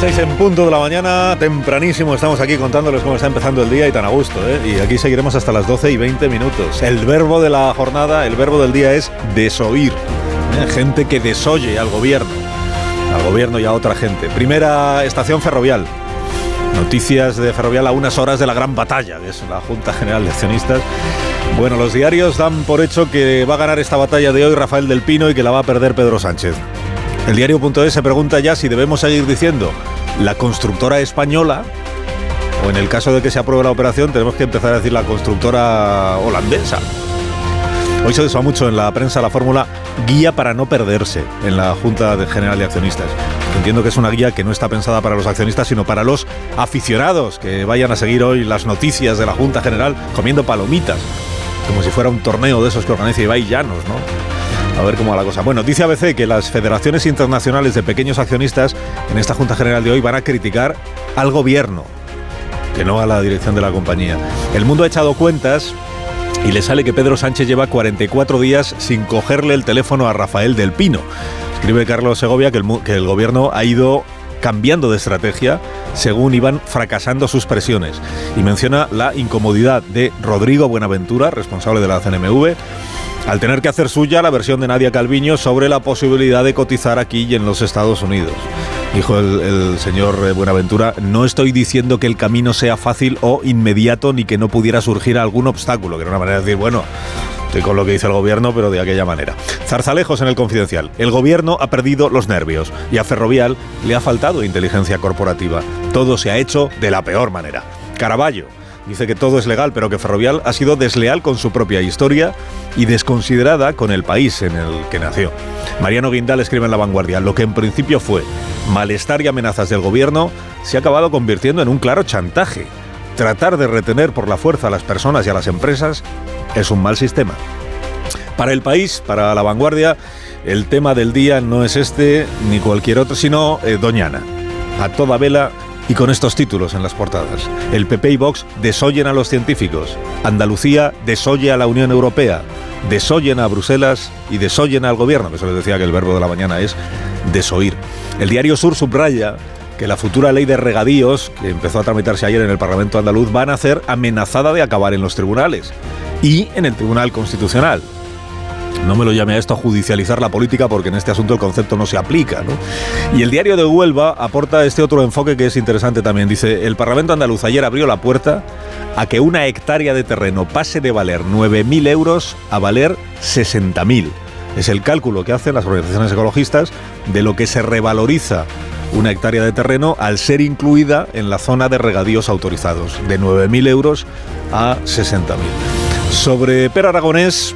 Seis en punto de la mañana, tempranísimo, estamos aquí contándoles cómo está empezando el día y tan a gusto, ¿eh? Y aquí seguiremos hasta las 12 y 20 minutos. El verbo de la jornada, el verbo del día es desoír. ¿eh? Gente que desoye al gobierno, al gobierno y a otra gente. Primera estación ferrovial. Noticias de Ferrovial a unas horas de la gran batalla, que es la Junta General de Accionistas. Bueno, los diarios dan por hecho que va a ganar esta batalla de hoy Rafael del Pino y que la va a perder Pedro Sánchez. El diario.es se pregunta ya si debemos seguir diciendo la constructora española o en el caso de que se apruebe la operación tenemos que empezar a decir la constructora holandesa. Hoy se usa mucho en la prensa la fórmula guía para no perderse en la Junta General de Accionistas. Entiendo que es una guía que no está pensada para los accionistas, sino para los aficionados que vayan a seguir hoy las noticias de la Junta General comiendo palomitas, como si fuera un torneo de esos que organiza Ibai Llanos, ¿no? A ver cómo va la cosa. Bueno, dice ABC que las federaciones internacionales de pequeños accionistas en esta Junta General de hoy van a criticar al gobierno, que no a la dirección de la compañía. El mundo ha echado cuentas y le sale que Pedro Sánchez lleva 44 días sin cogerle el teléfono a Rafael del Pino. Escribe Carlos Segovia que el, que el gobierno ha ido cambiando de estrategia según iban fracasando sus presiones. Y menciona la incomodidad de Rodrigo Buenaventura, responsable de la CNMV, al tener que hacer suya la versión de Nadia Calviño sobre la posibilidad de cotizar aquí y en los Estados Unidos. Dijo el, señor eh, Buenaventura, no estoy diciendo que el camino sea fácil o inmediato ni que no pudiera surgir algún obstáculo, que era una manera de decir, bueno, estoy con lo que dice el gobierno, pero de aquella manera. Zarzalejos en el confidencial. El gobierno ha perdido los nervios y a Ferrovial le ha faltado inteligencia corporativa. Todo se ha hecho de la peor manera. Caraballo Dice que todo es legal, pero que Ferrovial ha sido desleal con su propia historia y desconsiderada con el país en el que nació. Mariano Guindal escribe en La Vanguardia, lo que en principio fue malestar y amenazas del gobierno se ha acabado convirtiendo en un claro chantaje. Tratar de retener por la fuerza a las personas y a las empresas es un mal sistema. Para el país, para La Vanguardia, el tema del día no es este ni cualquier otro, sino eh, Doñana. A toda vela y con estos títulos en las portadas. El PP y Vox desoyen a los científicos. Andalucía desoye a la Unión Europea. Desoyen a Bruselas y desoyen al gobierno, eso les decía que el verbo de la mañana es desoír. El diario Sur subraya que la futura ley de regadíos, que empezó a tramitarse ayer en el Parlamento andaluz, va a ser amenazada de acabar en los tribunales y en el Tribunal Constitucional. No me lo llame a esto judicializar la política porque en este asunto el concepto no se aplica. Y el diario de Huelva aporta este otro enfoque que es interesante también. Dice, el Parlamento andaluz ayer abrió la puerta a que una hectárea de terreno pase de valer 9.000 euros a valer 60.000. Es el cálculo que hacen las organizaciones ecologistas de lo que se revaloriza una hectárea de terreno al ser incluida en la zona de regadíos autorizados, de 9.000 euros a 60.000. Sobre Per Aragonés,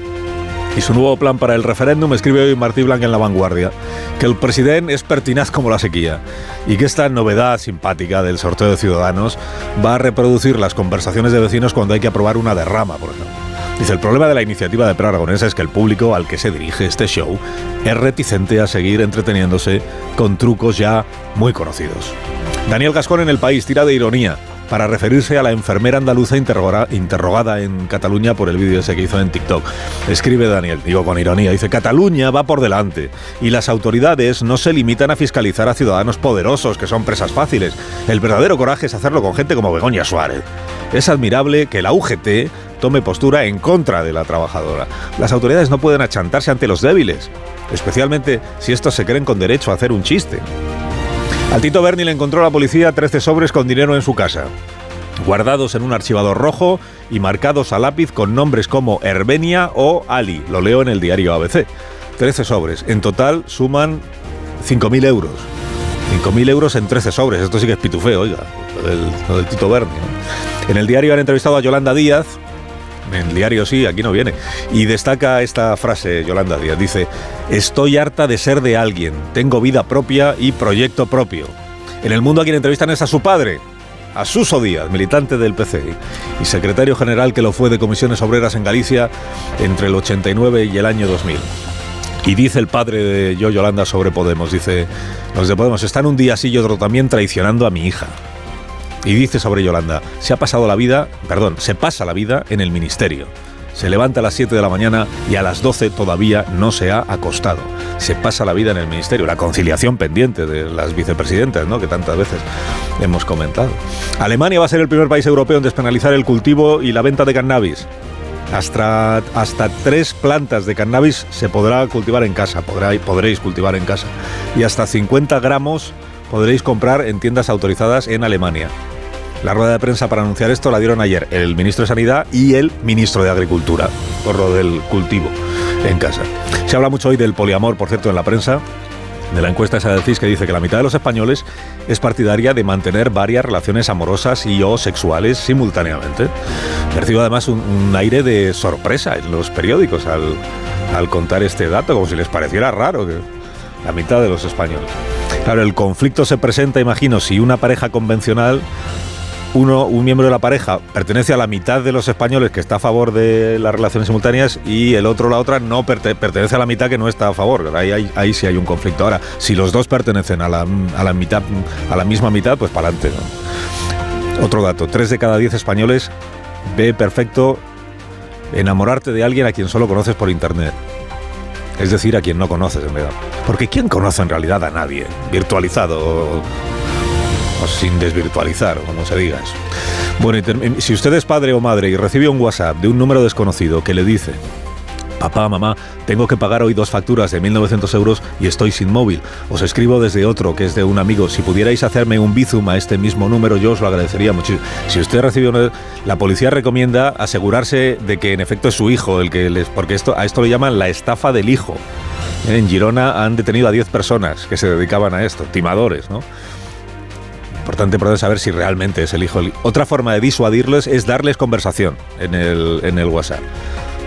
y su nuevo plan para el referéndum, escribe hoy Martí Blanca en La Vanguardia, que el presidente es pertinaz como la sequía y que esta novedad simpática del sorteo de ciudadanos va a reproducir las conversaciones de vecinos cuando hay que aprobar una derrama, por ejemplo. Dice, el problema de la iniciativa de Pro Aragonesa es que el público al que se dirige este show es reticente a seguir entreteniéndose con trucos ya muy conocidos. Daniel Gascón en El País tira de ironía para referirse a la enfermera andaluza interrogada en Cataluña por el vídeo ese que hizo en TikTok. Escribe Daniel, digo con ironía, dice, Cataluña va por delante y las autoridades no se limitan a fiscalizar a ciudadanos poderosos que son presas fáciles. El verdadero coraje es hacerlo con gente como Begoña Suárez. Es admirable que la UGT tome postura en contra de la trabajadora. Las autoridades no pueden achantarse ante los débiles, especialmente si estos se creen con derecho a hacer un chiste. Al Tito Berni le encontró la policía 13 sobres con dinero en su casa, guardados en un archivador rojo y marcados a lápiz con nombres como Herbenia o Ali. Lo leo en el diario ABC. 13 sobres. En total suman 5.000 euros. 5.000 euros en 13 sobres. Esto sí que es pitufeo, oiga. Lo del, Tito Berni. En el diario han entrevistado a Yolanda Díaz, En diario sí, aquí no viene. Y destaca esta frase Yolanda Díaz. Dice, estoy harta de ser de alguien, tengo vida propia y proyecto propio. En el mundo a quien entrevistan es a su padre, a Suso Díaz, militante del PC y secretario general que lo fue de comisiones obreras en Galicia entre el 89 y el año 2000. Y dice el padre de yo Yolanda sobre Podemos, dice, los de Podemos están un día así y otro también traicionando a mi hija. Y dice sobre Yolanda, se ha pasado la vida, perdón, se pasa la vida en el ministerio. Se levanta a las 7 de la mañana y a las 12 todavía no se ha acostado. Se pasa la vida en el ministerio. La conciliación pendiente de las vicepresidentas, ¿no? que tantas veces hemos comentado. Alemania va a ser el primer país europeo en despenalizar el cultivo y la venta de cannabis. Hasta, hasta tres plantas de cannabis se podrá cultivar en casa, podréis cultivar en casa. Y hasta 50 gramos podréis comprar en tiendas autorizadas en Alemania. La rueda de prensa para anunciar esto la dieron ayer el ministro de Sanidad y el ministro de Agricultura, por lo del cultivo en casa. Se habla mucho hoy del poliamor, por cierto, en la prensa. De la encuesta esa del CIS que dice que la mitad de los españoles es partidaria de mantener varias relaciones amorosas y o sexuales simultáneamente. Percibo además un, aire de sorpresa en los periódicos al, al contar este dato, como si les pareciera raro que la mitad de los españoles. Claro, el conflicto se presenta, imagino, si una pareja convencional uno, un miembro de la pareja pertenece a la mitad de los españoles que está a favor de las relaciones simultáneas y el otro, la otra, no pertenece a la mitad que no está a favor. Ahí, ahí, sí hay un conflicto. Ahora, si los dos pertenecen a la, a la mitad, a la misma mitad, pues para adelante. Otro dato, tres de cada diez españoles ve perfecto enamorarte de alguien a quien solo conoces por internet. Es decir, a quien no conoces en realidad. Porque ¿quién conoce en realidad a nadie? Virtualizado sin desvirtualizar, como se diga. Bueno, si usted es padre o madre y recibe un WhatsApp de un número desconocido que le dice, papá, mamá, tengo que pagar hoy dos facturas de 1.900 euros y estoy sin móvil. Os escribo desde otro, que es de un amigo. Si pudierais hacerme un bizum a este mismo número, yo os lo agradecería muchísimo. Si usted recibe una... La policía recomienda asegurarse de que en efecto es su hijo el que les... Porque esto, a esto le llaman la estafa del hijo. En Girona han detenido a 10 personas que se dedicaban a esto, timadores, ¿no? Importante poder saber si realmente es el hijo. Otra forma de disuadirles es darles conversación en el, en el WhatsApp.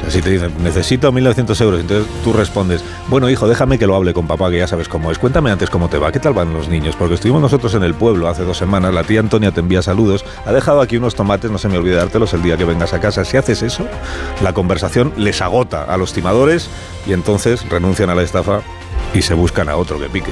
si te dicen, necesito 1.900 euros, entonces tú respondes, bueno hijo, déjame que lo hable con papá, que ya sabes cómo es. Cuéntame antes cómo te va, qué tal van los niños, porque estuvimos nosotros en el pueblo hace dos semanas, la tía Antonia te envía saludos, ha dejado aquí unos tomates, no se me olvide dártelos el día que vengas a casa. Si haces eso, la conversación les agota a los timadores y entonces renuncian a la estafa y se buscan a otro que pique.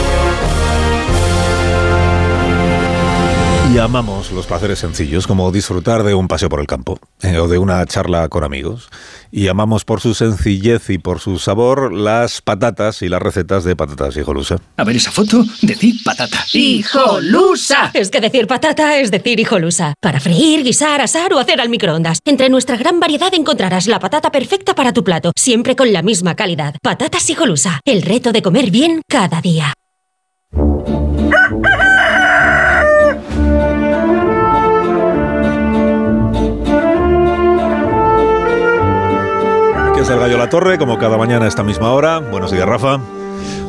Y amamos los placeres sencillos, como disfrutar de un paseo por el campo eh, o de una charla con amigos. Y amamos por su sencillez y por su sabor las patatas y las recetas de patatas hijolusa. A ver esa foto, decir patata. ¡Hijolusa! Es que decir patata es decir hijolusa. Para freír, guisar, asar o hacer al microondas. Entre nuestra gran variedad encontrarás la patata perfecta para tu plato, siempre con la misma calidad. Patatas hijolusa, el reto de comer bien cada día. Gallo La Torre, como cada mañana a esta misma hora. Buenos días, Rafa.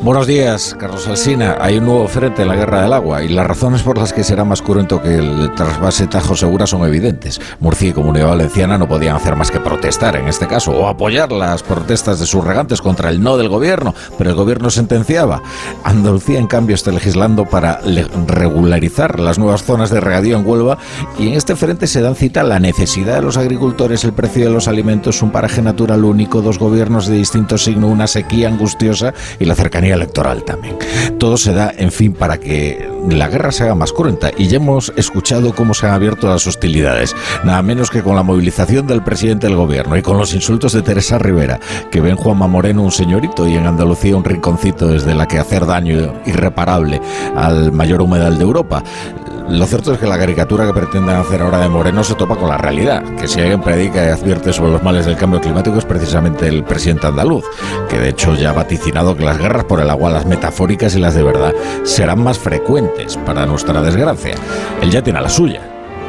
Buenos días, Carlos Alsina. Hay un nuevo frente en la guerra del agua y las razones por las que será más cruento que el trasvase Tajo Segura son evidentes. Murcia y Comunidad Valenciana no podían hacer más que protestar en este caso o apoyar las protestas de sus regantes contra el no del gobierno, pero el gobierno sentenciaba. Andalucía, en cambio, está legislando para regularizar las nuevas zonas de regadío en Huelva y en este frente se dan cita la necesidad de los agricultores, el precio de los alimentos, un paraje natural único, dos gobiernos de distinto signo, una sequía angustiosa y la cercanía electoral también. Todo se da, en fin, para que la guerra se haga más cruenta y ya hemos escuchado cómo se han abierto las hostilidades, nada menos que con la movilización del presidente del gobierno y con los insultos de Teresa Rivera, que ven Juanma Moreno un señorito y en Andalucía un rinconcito desde la que hacer daño irreparable al mayor humedal de Europa. Lo cierto es que la caricatura que pretenden hacer ahora de Moreno se topa con la realidad, que si alguien predica y advierte sobre los males del cambio climático es precisamente el presidente andaluz, que de hecho ya ha vaticinado que las guerras por el agua, las metafóricas y las de verdad, serán más frecuentes para nuestra desgracia. Él ya tiene la suya,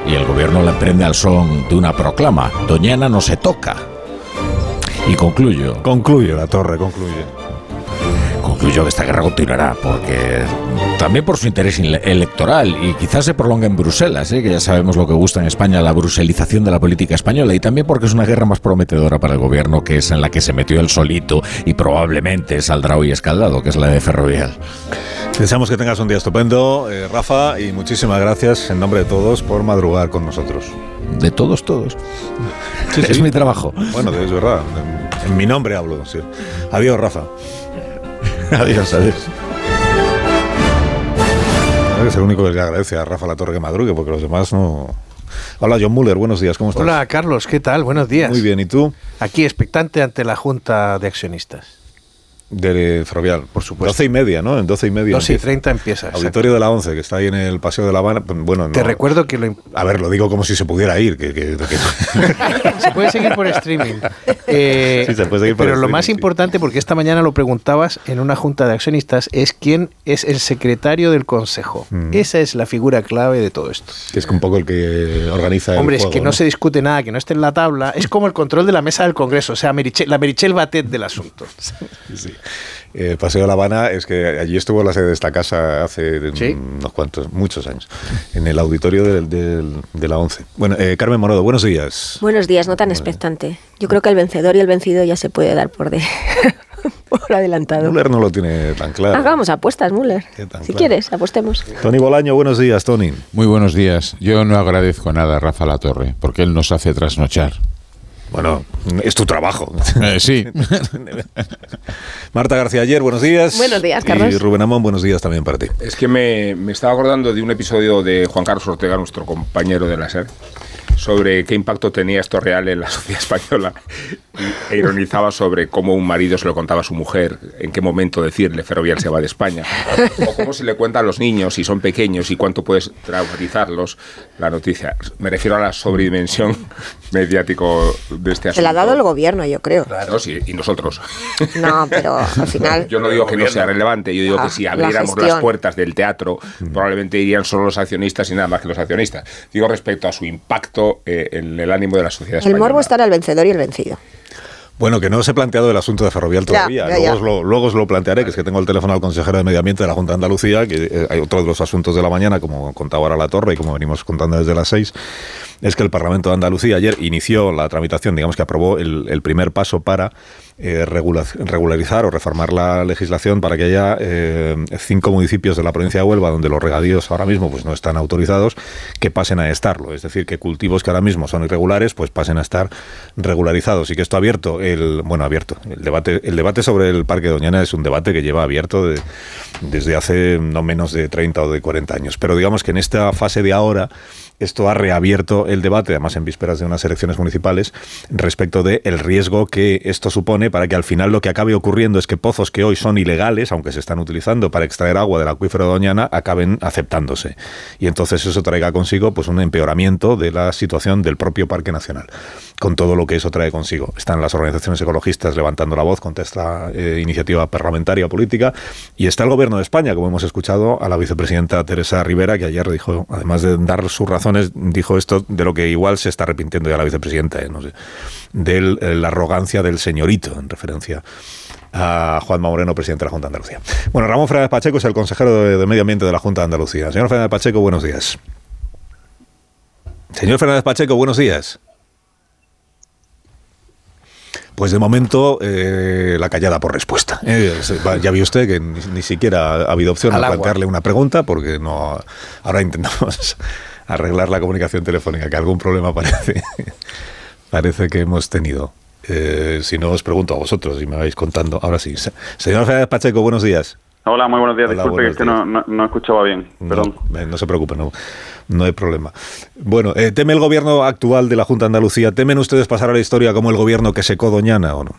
y el gobierno la prende al son de una proclama, Doñana no se toca. Y concluyo. Concluye la torre, concluye. Concluyo que esta guerra continuará porque también por su interés electoral y quizás se prolongue en Bruselas, ¿eh? que ya sabemos lo que gusta en España, la bruselización de la política española y también porque es una guerra más prometedora para el gobierno que es en la que se metió el solito y probablemente saldrá hoy escaldado, que es la de Ferrovial. Deseamos que tengas un día estupendo, eh, Rafa, y muchísimas gracias en nombre de todos por madrugar con nosotros. De todos, todos. Es mi trabajo. Bueno, es verdad. En, mi nombre hablo. Sí. Adiós, Rafa. adiós, adiós. Es el único que le agradece a Rafa La Torre que madrugue, porque los demás no. Hola, John Muller, buenos días, ¿cómo estás? Hola, Carlos, ¿qué tal? Buenos días. Muy bien, ¿y tú? Aquí, expectante ante la Junta de Accionistas. De Ferrovial, por supuesto. 12 y media, ¿no? En 12 y media. 12 y 30 empieza. Auditorio de la 11, que está ahí en el Paseo de la Habana. Pues, bueno, Te recuerdo que lo. A ver, lo digo como si se pudiera ir. Que, se puede seguir por streaming. Eh, sí, se puede seguir por pero lo más importante, porque esta mañana lo preguntabas en una junta de accionistas, es quién es el secretario del consejo. Mm. Esa es la figura clave de todo esto. Que es un poco el que organiza. Hombre, es que ¿no? se discute nada, que no esté en la tabla. Es como el control de la mesa del Congreso, o sea, la Merichel Batet del asunto. sí. Sí. Eh, Paseo de La Habana es que allí estuvo la sede de esta casa hace unos cuantos, muchos años, en el auditorio de la ONCE. Bueno, eh, Carmen Morodo, buenos días. Buenos días, no tan expectante. Yo creo que el vencedor y el vencido ya se puede dar por, de, por adelantado. Müller no lo tiene tan claro. Hagamos apuestas, Müller. Si quieres, apostemos. Tony Bolaño, buenos días, Tony. Muy buenos días. Yo no agradezco nada a Rafa La Torre, porque él nos hace trasnochar. Bueno, es tu trabajo. Eh, sí. Marta García Ayer, buenos días. Buenos días, Carlos. Y Rubén Amón, buenos días también para ti. Es que me, me estaba acordando de un episodio de Juan Carlos Ortega, nuestro compañero de la SER, sobre qué impacto tenía esto real en la sociedad española e ironizaba sobre cómo un marido se lo contaba a su mujer, en qué momento decirle Ferrovial se va de España, o cómo se le cuenta a los niños si son pequeños y cuánto puedes traumatizarlos la noticia. Me refiero a la sobredimensión mediático de este asunto. Se la ha dado el gobierno, yo creo. Claro, sí, y nosotros. No, pero al final... Yo no digo que no sea relevante, yo digo que si abriéramos las puertas del teatro, probablemente irían solo los accionistas y nada más que los accionistas. Digo respecto a su impacto eh, en el ánimo de la sociedad española. El morbo está en el vencedor y el vencido. Bueno, que no os he planteado el asunto de Ferrovial todavía. luego, Os lo, luego, os lo, plantearé, que es que tengo el teléfono al consejero de Medio Ambiente de la Junta de Andalucía, que eh, hay otro de los asuntos de la mañana, como contaba ahora la Torre y como venimos contando desde las seis, es que el Parlamento de Andalucía ayer inició la tramitación, digamos que aprobó el primer paso para eh, regularizar o reformar la legislación para que haya eh, cinco municipios de la provincia de Huelva donde los regadíos ahora mismo pues no están autorizados que pasen a estarlo, es decir, que cultivos que ahora mismo son irregulares pues pasen a estar regularizados. Y que esto ha abierto el bueno abierto el debate el debate sobre el Parque Doñana es un debate que lleva abierto desde hace no menos de 30 o de 40 años, pero digamos que en esta fase de ahora esto ha reabierto el debate, además en vísperas de unas elecciones municipales, respecto del el riesgo que esto supone para que al final lo que acabe ocurriendo es que pozos que hoy son ilegales, aunque se están utilizando para extraer agua del acuífero de Doñana, acaben aceptándose. Y entonces eso traiga consigo pues un empeoramiento de la situación del propio Parque Nacional, con todo lo que eso trae consigo. Están las organizaciones ecologistas levantando la voz contra esta eh, iniciativa parlamentaria política y está el gobierno de España, como hemos escuchado a la vicepresidenta Teresa Rivera, que ayer dijo, además de dar su razón dijo esto de lo que igual se está arrepintiendo ya la vicepresidenta, ¿eh? no sé, de eh, la arrogancia del señorito, en referencia a Juan Moreno, presidente de la Junta de Andalucía. Bueno, Ramón Fernández Pacheco es el consejero de, Medio Ambiente de la Junta de Andalucía. Señor Fernández Pacheco, buenos días. Señor Fernández Pacheco, buenos días. Pues de momento, eh, la callada por respuesta. ya vio usted que ni, siquiera ha habido opción de plantearle una pregunta, porque no. Ahora intentamos arreglar la comunicación telefónica, que algún problema parece, parece que hemos tenido. Eh, si no, os pregunto a vosotros y me vais contando. Ahora sí. Señor Fernández Pacheco, buenos días. Hola, muy buenos días. Disculpe que No, no, escuchaba bien. Perdón. No, se preocupe, no, no hay problema. Bueno, eh, ¿teme el gobierno actual de la Junta de Andalucía? ¿Temen ustedes pasar a la historia como el gobierno que secó Doñana o no?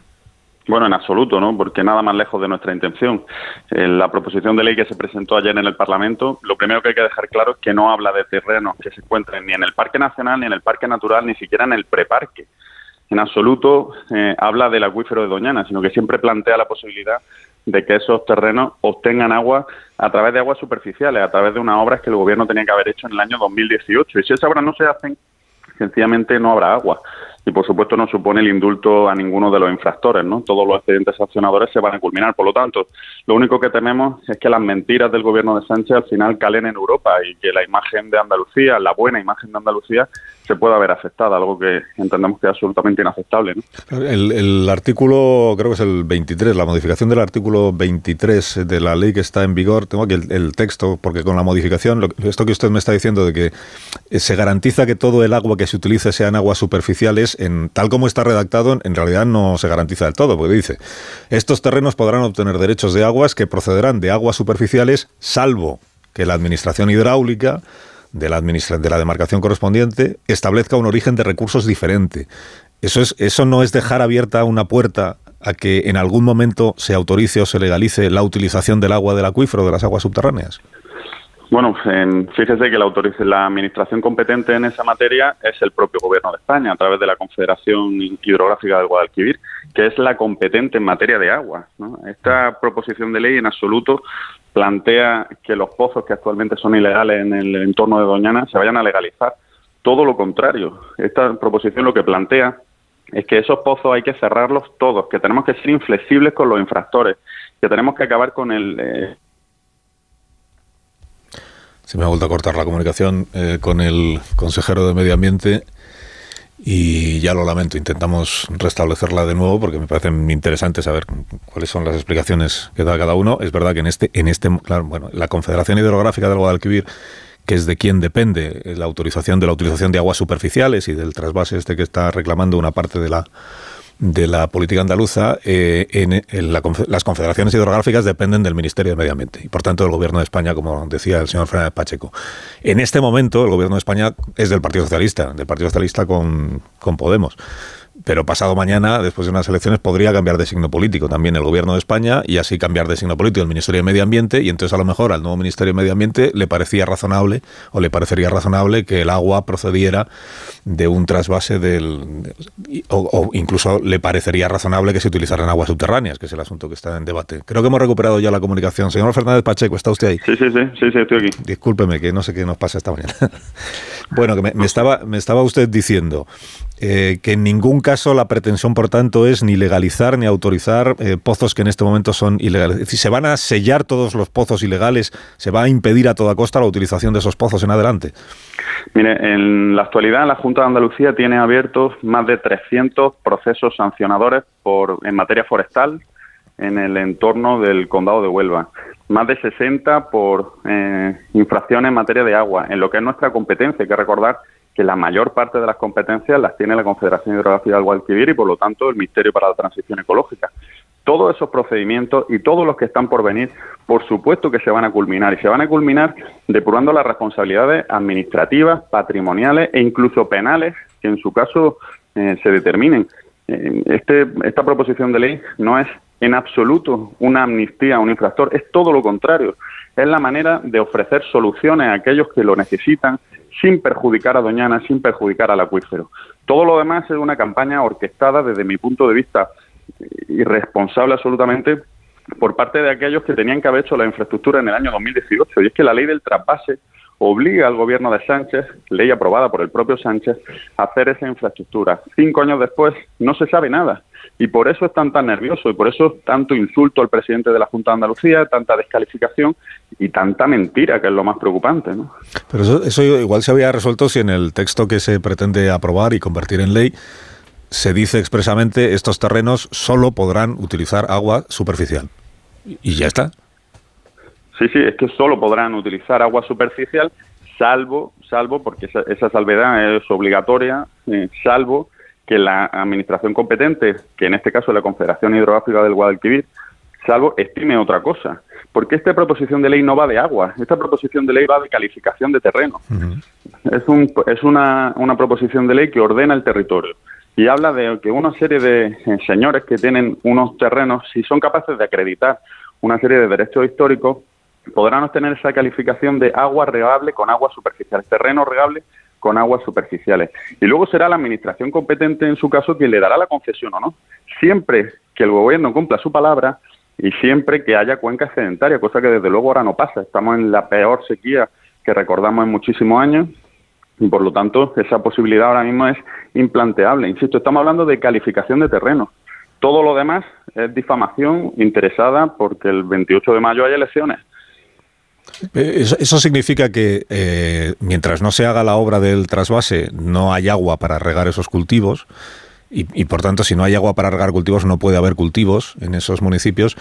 Bueno, en absoluto, ¿no? Porque nada más lejos de nuestra intención. la proposición de ley que se presentó ayer en el Parlamento, lo primero que hay que dejar claro es que no habla de terrenos que se encuentren ni en el Parque Nacional, ni en el Parque Natural, ni siquiera en el preparque. En absoluto eh, habla del acuífero de Doñana, sino que siempre plantea la posibilidad de que esos terrenos obtengan agua a través de aguas superficiales, a través de unas obras que el gobierno tenía que haber hecho en el año 2018. Y si esas obras no se hacen, sencillamente no habrá agua. Y por supuesto no supone el indulto a ninguno de los infractores, ¿no? Todos los expedientes sancionadores se van a culminar, por lo tanto, lo único que tememos es que las mentiras del gobierno de Sánchez al final calen en Europa y que la imagen de Andalucía, la buena imagen de Andalucía, se pueda ver afectada, algo que entendemos que es absolutamente inaceptable. El, artículo, creo que es el 23, la modificación del artículo 23 de la ley que está en vigor, tengo aquí el, texto, porque con la modificación, esto que usted me está diciendo de que eh, se garantiza que todo el agua que se utilice sea en aguas superficiales, en, tal como está redactado, en realidad no se garantiza del todo, porque dice, estos terrenos podrán obtener derechos de aguas que procederán de aguas superficiales, salvo que la Administración Hidráulica de la, de la demarcación correspondiente establezca un origen de recursos diferente. Eso, es, eso no es dejar abierta una puerta a que en algún momento se autorice o se legalice la utilización del agua del acuífero, de las aguas subterráneas. Bueno, fíjese que la, la administración competente en esa materia es el propio Gobierno de España, a través de la Confederación Hidrográfica del Guadalquivir, que es la competente en materia de agua. Esta proposición de ley en absoluto plantea que los pozos que actualmente son ilegales en el entorno de Doñana se vayan a legalizar. Todo lo contrario. Esta proposición lo que plantea es que esos pozos hay que cerrarlos todos, que tenemos que ser inflexibles con los infractores, que tenemos que acabar con el... Eh, se me ha vuelto a cortar la comunicación eh, con el consejero de Medio Ambiente y ya lo lamento, intentamos restablecerla de nuevo porque me parece interesante saber cuáles son las explicaciones que da cada uno. Es verdad que en este, en este, bueno, la Confederación Hidrográfica del Guadalquivir, que es de quien depende la autorización de la utilización de aguas superficiales y del trasvase este que está reclamando una parte de la de la política andaluza, eh, en, las confederaciones hidrográficas dependen del Ministerio de Medio Ambiente y, por tanto, del Gobierno de España, como decía el señor Fernández Pacheco. En este momento, el Gobierno de España es del Partido Socialista, del Partido Socialista con, con Podemos pero pasado mañana, después de unas elecciones, podría cambiar de signo político también el gobierno de España y así cambiar de signo político el Ministerio de Medio Ambiente y entonces a lo mejor al nuevo Ministerio de Medio Ambiente le parecía razonable o le parecería razonable que el agua procediera de un trasvase del... o, incluso le parecería razonable que se utilizaran aguas subterráneas, que es el asunto que está en debate. Creo que hemos recuperado ya la comunicación. Señor Fernández Pacheco, ¿está usted ahí? Sí, sí, sí, sí, sí estoy aquí. Discúlpeme, que no sé qué nos pasa esta mañana. bueno, que me, estaba, me estaba usted diciendo eh, que en ningún caso la pretensión, por tanto, es ni legalizar ni autorizar eh, pozos que en este momento son ilegales. Es decir, se van a sellar todos los pozos ilegales, se va a impedir a toda costa la utilización de esos pozos en adelante. Mire, en la actualidad la Junta de Andalucía tiene abiertos más de 300 procesos sancionadores por, en materia forestal en el entorno del condado de Huelva. Más de 60 por eh, infracciones en materia de agua, en lo que es nuestra competencia. Hay que recordar que la mayor parte de las competencias las tiene la Confederación Hidrográfica del Guadalquivir y por lo tanto el Ministerio para la Transición Ecológica. Todos esos procedimientos y todos los que están por venir, por supuesto que se van a culminar y se van a culminar depurando las responsabilidades administrativas, patrimoniales e incluso penales que en su caso eh, se determinen. Eh, este, esta proposición de ley no es en absoluto una amnistía a un infractor, es todo lo contrario. Es la manera de ofrecer soluciones a aquellos que lo necesitan sin perjudicar a Doñana, sin perjudicar al acuífero. Todo lo demás es una campaña orquestada desde mi punto de vista irresponsable absolutamente por parte de aquellos que tenían que haber hecho la infraestructura en el año 2018. Y es que la ley del trasvase obliga al gobierno de Sánchez, ley aprobada por el propio Sánchez, a hacer esa infraestructura. Cinco años después no se sabe nada. Y por eso están tan nerviosos y por eso tanto insulto al presidente de la Junta de Andalucía, tanta descalificación y tanta mentira, que es lo más preocupante. ¿no? Pero eso, eso igual se había resuelto si en el texto que se pretende aprobar y convertir en ley se dice expresamente estos terrenos solo podrán utilizar agua superficial. Y ya está. Sí, sí, es que solo podrán utilizar agua superficial, salvo, salvo, porque esa, salvedad es obligatoria, eh, salvo que la administración competente, que en este caso es la Confederación Hidrográfica del Guadalquivir, salvo estime otra cosa. Porque esta proposición de ley no va de agua, esta proposición de ley va de calificación de terreno. Es, un, es una, una proposición de ley que ordena el territorio y habla de que una serie de eh, señores que tienen unos terrenos, si son capaces de acreditar una serie de derechos históricos, podrán obtener esa calificación de agua regable con aguas superficiales, terreno regable con aguas superficiales. Y luego será la administración competente en su caso quien le dará la concesión o no. Siempre que el gobierno cumpla su palabra y siempre que haya cuenca excedentaria, cosa que desde luego ahora no pasa. Estamos en la peor sequía que recordamos en muchísimos años Y por lo tanto, esa posibilidad ahora mismo es implanteable. Insisto, estamos hablando de calificación de terreno. Todo lo demás es difamación interesada porque el 28 de mayo hay elecciones. Eh, eso, significa que eh, mientras no se haga la obra del trasvase, no hay agua para regar esos cultivos. Y, por tanto, si no hay agua para regar cultivos, no puede haber cultivos en esos municipios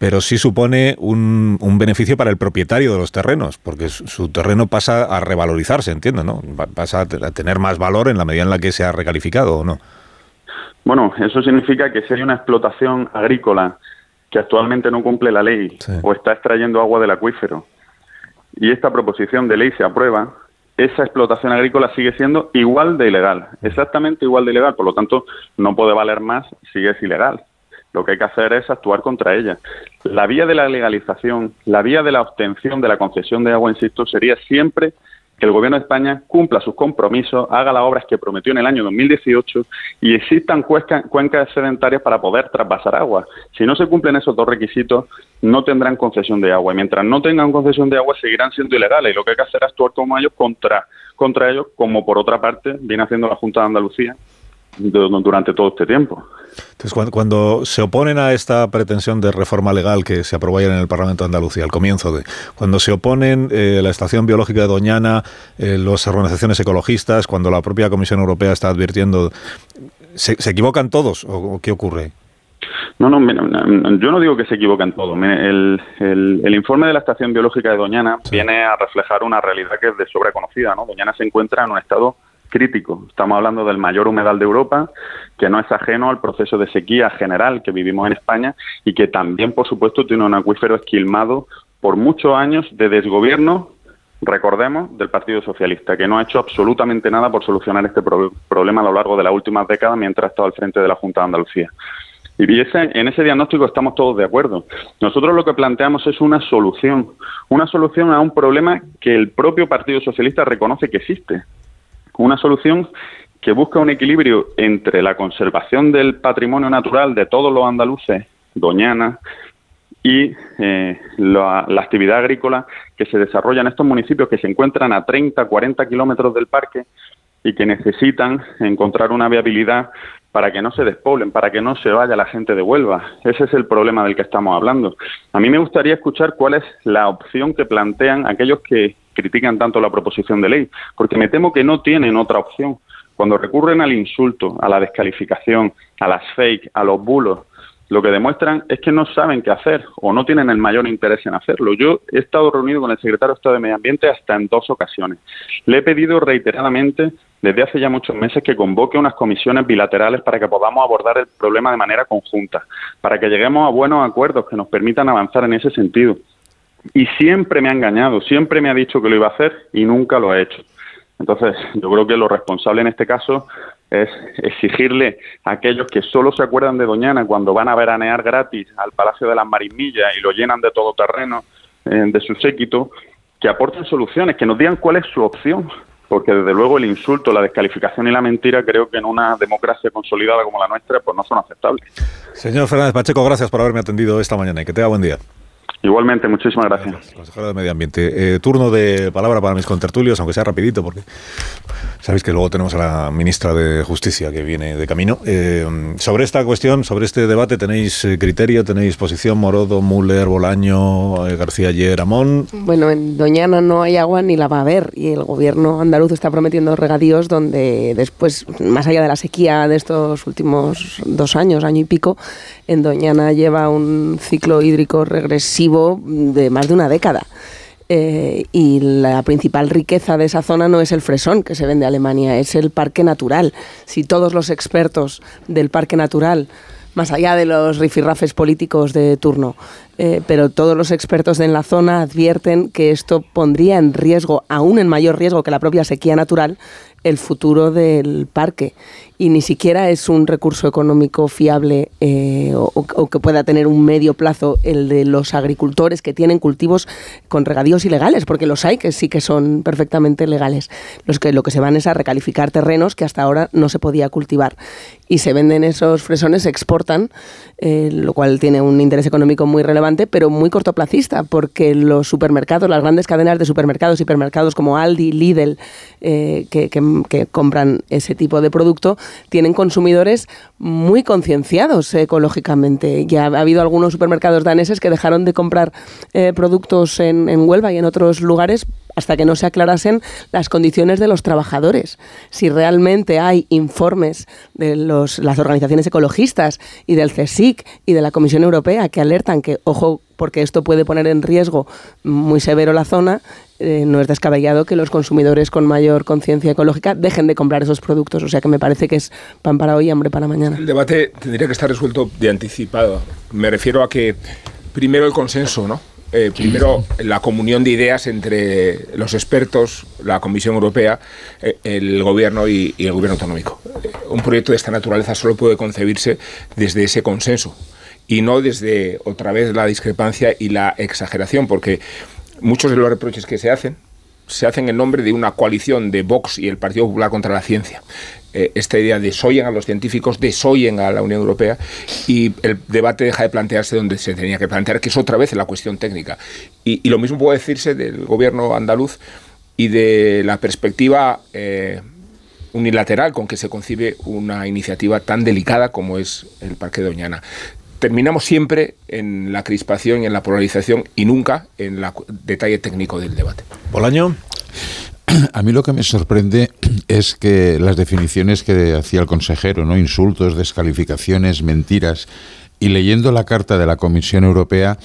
pero sí supone un, un, beneficio para el propietario de los terrenos, porque su terreno pasa a revalorizarse, entiendo, ¿no? Pasa a tener más valor en la medida en la que se ha recalificado, ¿o no? Bueno, eso significa que si hay una explotación agrícola que actualmente no cumple la ley o está extrayendo agua del acuífero y esta proposición de ley se aprueba, esa explotación agrícola sigue siendo igual de ilegal, exactamente igual de ilegal, por lo tanto no puede valer más si es ilegal. Lo que hay que hacer es actuar contra ella. La vía de la legalización, la vía de la obtención de la concesión de agua, insisto, sería siempre que el Gobierno de España cumpla sus compromisos, haga las obras que prometió en el año 2018 y existan cuencas sedentarias para poder trasvasar agua. Si no se cumplen esos dos requisitos, no tendrán concesión de agua. Y mientras no tengan concesión de agua, seguirán siendo ilegales. Y lo que hay que hacer es actuar como ellos contra, contra ellos, como por otra parte viene haciendo la Junta de Andalucía durante todo este tiempo. Entonces, cuando, se oponen a esta pretensión de reforma legal que se aprobó ayer en el Parlamento de Andalucía, al comienzo de, cuando se oponen eh, la Estación Biológica de Doñana, eh, las organizaciones ecologistas, cuando la propia Comisión Europea está advirtiendo, ¿se, equivocan todos o, qué ocurre? No, no, yo no digo que se equivocan todos. El, el, informe de la Estación Biológica de Doñana viene a reflejar una realidad que es de sobra conocida. ¿no? Doñana se encuentra en un estado crítico. Estamos hablando del mayor humedal de Europa, que no es ajeno al proceso de sequía general que vivimos en España y que también, por supuesto, tiene un acuífero esquilmado por muchos años de desgobierno, recordemos, del Partido Socialista, que no ha hecho absolutamente nada por solucionar este problema a lo largo de las últimas décadas mientras ha estado al frente de la Junta de Andalucía. Y en ese diagnóstico estamos todos de acuerdo. Nosotros lo que planteamos es una solución, una solución a un problema que el propio Partido Socialista reconoce que existe, una solución que busca un equilibrio entre la conservación del patrimonio natural de todos los andaluces, Doñana, y eh, la, actividad agrícola que se desarrolla en estos municipios que se encuentran a 30, 40 kilómetros del parque y que necesitan encontrar una viabilidad para que no se despoblen, para que no se vaya la gente de Huelva. Ese es el problema del que estamos hablando. A mí me gustaría escuchar cuál es la opción que plantean aquellos que critican tanto la proposición de ley, porque me temo que no tienen otra opción. Cuando recurren al insulto, a la descalificación, a las fake, a los bulos, lo que demuestran es que no saben qué hacer o no tienen el mayor interés en hacerlo. Yo he estado reunido con el secretario de Estado de Medio Ambiente hasta en dos ocasiones. Le he pedido reiteradamente desde hace ya muchos meses que convoque unas comisiones bilaterales para que podamos abordar el problema de manera conjunta, para que lleguemos a buenos acuerdos que nos permitan avanzar en ese sentido. Y siempre me ha engañado, siempre me ha dicho que lo iba a hacer y nunca lo ha hecho. Entonces, yo creo que lo responsable en este caso es exigirle a aquellos que solo se acuerdan de Doñana cuando van a veranear gratis al Palacio de las Marismillas y lo llenan de todo terreno eh, de su séquito, que aporten soluciones, que nos digan cuál es su opción, porque desde luego el insulto, la descalificación y la mentira creo que en una democracia consolidada como la nuestra pues no son aceptables. Señor Fernández Pacheco, gracias por haberme atendido esta mañana y que tenga buen día. Igualmente, muchísimas gracias. Consejero de Medio Ambiente. Eh, turno de palabra para mis contertulios, aunque sea rapidito, porque sabéis que luego tenemos a la ministra de Justicia que viene de camino. Eh, sobre esta cuestión, sobre este debate, ¿tenéis eh, criterio, tenéis posición? Morodo, Müller, Bolaño, García Ayer, Amón. Bueno, en Doñana no hay agua ni la va a haber y el gobierno andaluz está prometiendo regadíos donde después, más allá de la sequía de estos últimos dos años, año y pico, en Doñana lleva un ciclo hídrico regresivo de más de una década. Eh, y la principal riqueza de esa zona no es el fresón que se vende a Alemania, es el parque natural. Si todos los expertos del parque natural, más allá de los rifirrafes políticos de turno, eh, pero todos los expertos en la zona advierten que esto pondría en riesgo, aún en mayor riesgo que la propia sequía natural, el futuro del parque y ni siquiera es un recurso económico fiable eh, o, que pueda tener un medio plazo el de los agricultores que tienen cultivos con regadíos ilegales, porque los hay que sí que son perfectamente legales. Los que lo que se van es a recalificar terrenos que hasta ahora no se podía cultivar y se venden esos fresones, se exportan, eh, lo cual tiene un interés económico muy relevante pero muy cortoplacista, porque los supermercados, las grandes cadenas de supermercados, hipermercados como Aldi, Lidl, eh, que, compran ese tipo de producto, tienen consumidores muy concienciados ecológicamente. Ya ha habido algunos supermercados daneses que dejaron de comprar eh, productos en, en Huelva y en otros lugares hasta que no se aclarasen las condiciones de los trabajadores. Si realmente hay informes de los, las organizaciones ecologistas y del CSIC y de la Comisión Europea que alertan que, ojo, porque esto puede poner en riesgo muy severo la zona, eh, no es descabellado que los consumidores con mayor conciencia ecológica dejen de comprar esos productos. O sea que me parece que es pan para hoy y hambre para mañana. El debate tendría que estar resuelto de anticipado. Me refiero a que primero el consenso, ¿no? Eh, primero, la comunión de ideas entre los expertos, la Comisión Europea, eh, el Gobierno y, el Gobierno autonómico. Eh, un proyecto de esta naturaleza solo puede concebirse desde ese consenso y no desde otra vez la discrepancia y la exageración, porque muchos de los reproches que se hacen se hacen en nombre de una coalición de Vox y el Partido Popular contra la ciencia. Eh, esta idea de soyen a los científicos, desoyen a la Unión Europea y el debate deja de plantearse donde se tenía que plantear, que es otra vez la cuestión técnica. Y, lo mismo puede decirse del gobierno andaluz y de la perspectiva eh, unilateral con que se concibe una iniciativa tan delicada como es el Parque de Doñana terminamos siempre en la crispación y en la polarización y nunca en el detalle técnico del debate. Bolaño. A mí lo que me sorprende es que las definiciones que hacía el consejero, ¿no? Insultos, descalificaciones, mentiras. Y leyendo la carta de la Comisión Europea,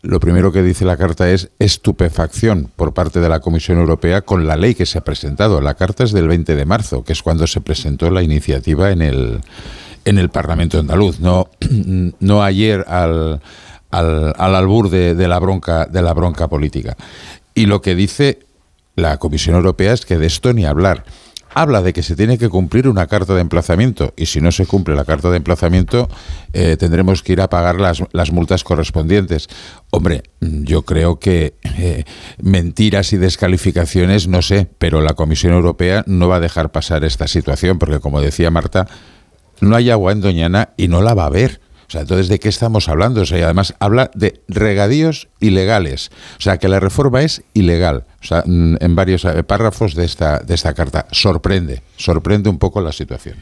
lo primero que dice la carta es estupefacción por parte de la Comisión Europea con la ley que se ha presentado. La carta es del 20 de marzo, que es cuando se presentó la iniciativa en el, en el Parlamento andaluz, no, no ayer al, al, albur de, de, la bronca, de la bronca política. Y lo que dice la Comisión Europea es que de esto ni hablar. Habla de que se tiene que cumplir una carta de emplazamiento y si no se cumple la carta de emplazamiento eh, tendremos que ir a pagar las, las, multas correspondientes. Hombre, yo creo que eh, mentiras y descalificaciones no sé, pero la Comisión Europea no va a dejar pasar esta situación porque como decía Marta, no hay agua en Doñana y no la va a haber. O sea, entonces, ¿de qué estamos hablando? O sea, y además habla de regadíos ilegales. O sea, que la reforma es ilegal. O sea, en varios eh, párrafos de esta, de esta carta. Sorprende, sorprende un poco la situación.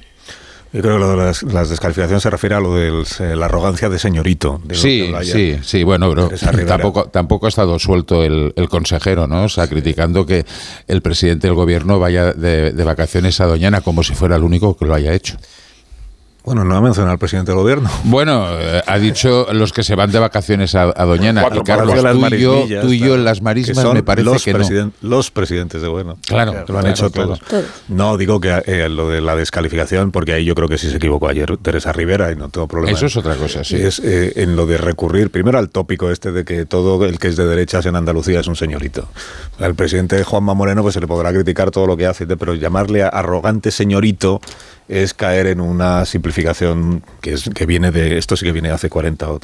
Yo creo que lo de las, descalificaciones se refiere a lo de eh, la arrogancia de señorito. sí, sí, sí, bueno, pero tampoco, tampoco ha estado suelto el, consejero, ¿no? O sea, criticando que el presidente del gobierno vaya de, de vacaciones a Doñana como si fuera el único que lo haya hecho. Bueno, no ha mencionado al presidente del gobierno. Bueno, eh, ha dicho los que se van de vacaciones a, Doñana. y Carlos, tú, y yo, tú y yo en las marismas me parece que no. Los presidentes de gobierno. Claro. lo han hecho todos. No, digo que eh, lo de la descalificación, porque ahí yo creo que sí se equivocó ayer Teresa Rivera y no tengo problema. Eso es otra cosa, sí. Es eh, en lo de recurrir primero al tópico este de que todo el que es de derechas en Andalucía es un señorito. Al presidente Juanma Moreno pues se le podrá criticar todo lo que hace, pero llamarle arrogante señorito es caer en una simplificación que, es, que viene de, esto sí que viene de hace 40 o, o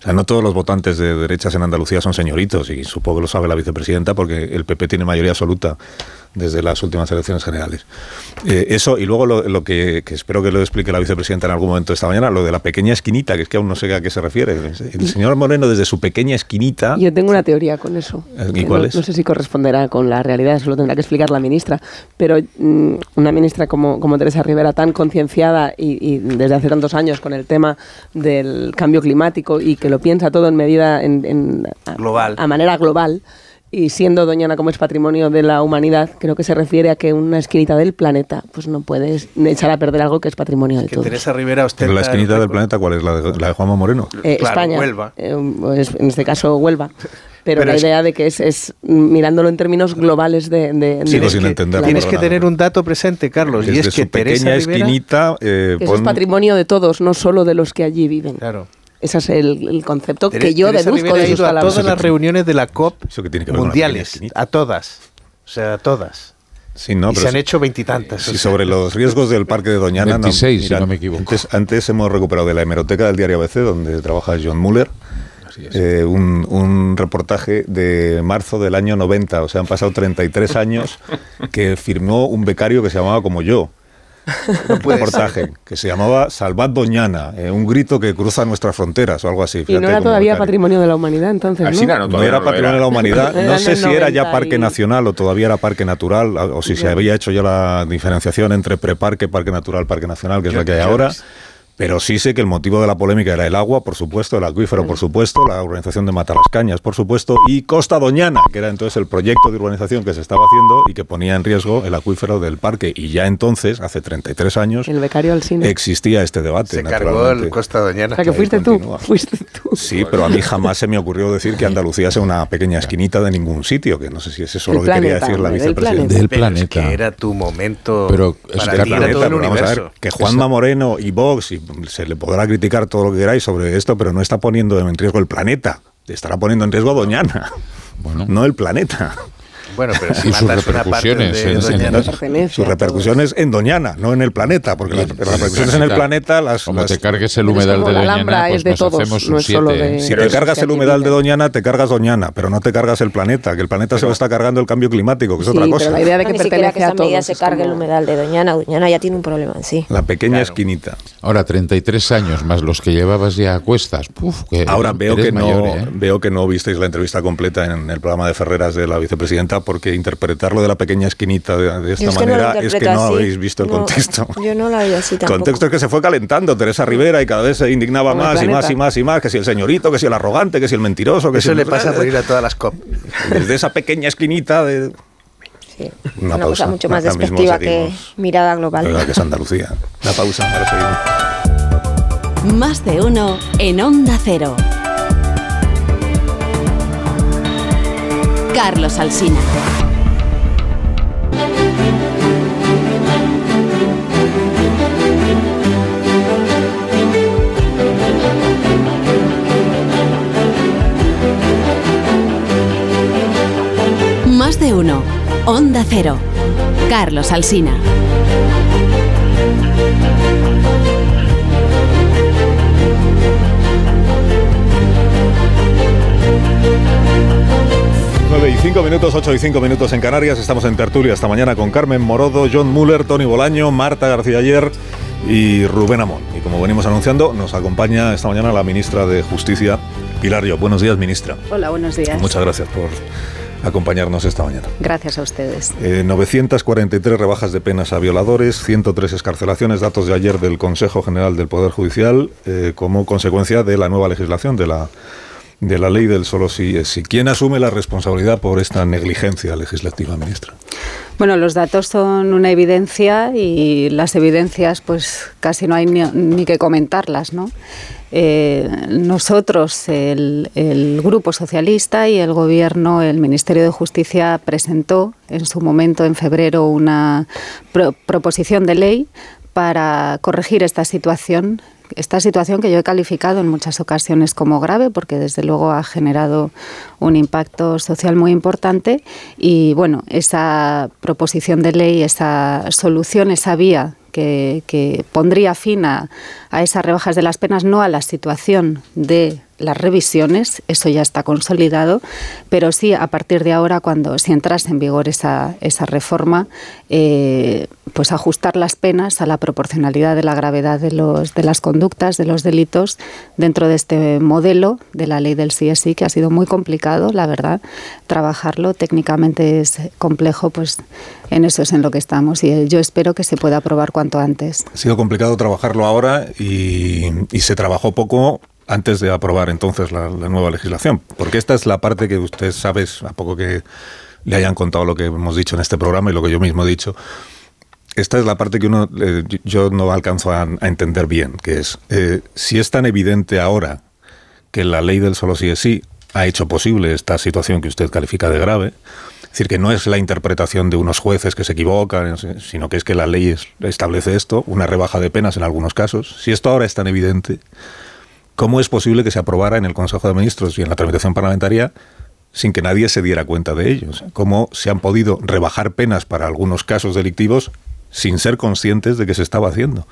sea, no todos los votantes de derechas en Andalucía son señoritos y supongo que lo sabe la vicepresidenta porque el PP tiene mayoría absoluta desde las últimas elecciones generales. Eh, eso, y luego lo, que, espero que lo explique la vicepresidenta en algún momento esta mañana, lo de la pequeña esquinita, que es que aún no sé a qué se refiere. El señor Moreno, desde su pequeña esquinita. Yo tengo una teoría con eso. ¿Y cuál es? No sé si corresponderá con la realidad, eso lo tendrá que explicar la ministra. Pero mm, una ministra como, como Teresa Rivera, tan concienciada y, desde hace tantos años con el tema del cambio climático y que lo piensa todo en medida en, global. a manera global y siendo Doñana como es patrimonio de la humanidad, creo que se refiere a que una esquinita del planeta, pues no puedes echar a perder algo que es patrimonio de todos. Teresa Rivera ¿La esquinita del planeta cuál es? ¿La de, la de Juanma Moreno? Eh, España. Huelva. Eh, pues, en este caso, Huelva. Pero, la idea de que es, es, mirándolo en términos globales de... de, Sigo sin entender. Tienes que tener un dato presente, Carlos, y es que Teresa esquinita... Eh, es patrimonio de todos, no solo de los que allí viven. Claro. Ese es el, concepto que yo deduzco de sus a todas las reuniones de la COP mundiales, a todas. O sea, a todas. Sí, no, y se han hecho veintitantas. Sí, sobre los riesgos del parque de Doñana. 26, si no me equivoco. Antes, antes, hemos recuperado de la hemeroteca del diario ABC, donde trabaja John Muller, eh, un, un, reportaje de marzo del año 90. O sea, han pasado 33 años que firmó un becario que se llamaba como yo un reportaje que se llamaba Salvad Doñana, eh, un grito que cruza nuestras fronteras o algo así. y no era todavía patrimonio de la humanidad entonces, ¿no? no, era patrimonio de la humanidad. No sé si era ya parque nacional o todavía era parque natural, o si se había hecho ya la diferenciación entre preparque, parque natural, parque nacional, que es la que hay ahora. Pero sí sé que el motivo de la polémica era el agua, por supuesto, el acuífero, por supuesto, la urbanización de Matalascañas, por supuesto, y Costa Doñana, que era entonces el proyecto de urbanización que se estaba haciendo y que ponía en riesgo el acuífero del parque. Y ya entonces, hace 33 años, el becario existía este debate. Se cargó el Costa Doñana. O sea, que fuiste tú, fuiste tú. Sí, pero a mí jamás se me ocurrió decir que Andalucía sea una pequeña esquinita de ningún sitio, que no sé si es eso lo que quería decir la vicepresidenta. Del planeta. que era tu momento pero para todo el universo. que Juanma Moreno y Vox, y se le podrá criticar todo lo que queráis sobre esto, pero no está poniendo en riesgo el planeta. Estará poniendo en riesgo a Doñana, bueno. no el planeta. Bueno, pero si y sus repercusiones en, sus repercusiones en Doñana, no en el planeta, porque las, repercusiones en el planeta las como te cargues el humedal de Doñana, pues nos hacemos un siete. Si te cargas el humedal de Doñana, te cargas Doñana, pero no te cargas el planeta, que el planeta se lo está cargando el cambio climático, que es otra cosa. Pero la idea de que pertenece a todos. se cargue el humedal de Doñana, Doñana ya tiene un problema en sí. La pequeña esquinita. Ahora 33 años más los que llevabas ya a cuestas. Ahora veo que no ¿eh? veo que no visteis la entrevista completa en el programa de Ferreras de la vicepresidenta porque interpretarlo de la pequeña esquinita de, esta manera es que no habéis visto el contexto. Yo no la había así tampoco. El contexto es que se fue calentando Teresa Rivera y cada vez se indignaba más y más y más y más, que si el señorito, que si el arrogante, que si el mentiroso, que Eso si le pasa por ir a todas las COP. Desde esa pequeña esquinita de... Sí, una, cosa mucho más despectiva que mirada global. que es Andalucía. Una pausa, ahora seguimos. Más de uno en Onda Cero. Carlos Alsina. Más de uno. Onda Cero. Carlos Alsina. Y 5 minutos, 8 y 5 minutos en Canarias. Estamos en tertulia esta mañana con Carmen Morodo, John Muller, Tony Bolaño, Marta García Ayer y Rubén Amón. Y como venimos anunciando, nos acompaña esta mañana la ministra de Justicia, Pilar. Buenos días, ministra. Hola, buenos días. Muchas gracias por acompañarnos esta mañana. Gracias a ustedes. 943 eh, rebajas de penas a violadores, 103 escarcelaciones, datos de ayer del Consejo General del Poder Judicial, eh, como consecuencia de la nueva legislación de la de la ley del solo sí es sí. ¿Quién asume la responsabilidad por esta negligencia legislativa, ministra? Bueno, los datos son una evidencia y las evidencias, pues casi no hay ni, que comentarlas, ¿no? Eh, nosotros, el, Grupo Socialista y el Gobierno, el Ministerio de Justicia presentó en su momento, en febrero, una proposición de ley para corregir esta situación esta situación que yo he calificado en muchas ocasiones como grave, porque desde luego ha generado un impacto social muy importante. Y bueno, esa proposición de ley, esa solución, esa vía que, pondría fin a, a esas rebajas de las penas, no a la situación de las revisiones, eso ya está consolidado, pero sí a partir de ahora, cuando si entrase en vigor esa, esa reforma, eh, pues ajustar las penas a la proporcionalidad de la gravedad de, los, de las conductas, de los delitos, dentro de este modelo de la ley del CSI, que ha sido muy complicado, la verdad, trabajarlo. Técnicamente es complejo, pues en eso es en lo que estamos y yo espero que se pueda aprobar cuanto antes. Ha sido complicado trabajarlo ahora y se trabajó poco antes de aprobar entonces la, nueva legislación? Porque esta es la parte que usted sabe, a poco que le hayan contado lo que hemos dicho en este programa y lo que yo mismo he dicho. Esta es la parte que uno eh, yo no alcanzo a, entender bien, que es eh, si es tan evidente ahora que la ley del solo sí es sí ha hecho posible esta situación que usted califica de grave, es decir, que no es la interpretación de unos jueces que se equivocan, sino que es que la ley establece esto, una rebaja de penas en algunos casos. Si esto ahora es tan evidente, ¿Cómo es posible que se aprobara en el Consejo de Ministros y en la tramitación parlamentaria sin que nadie se diera cuenta de ello? ¿Cómo se han podido rebajar penas para algunos casos delictivos sin ser conscientes de que se estaba haciendo.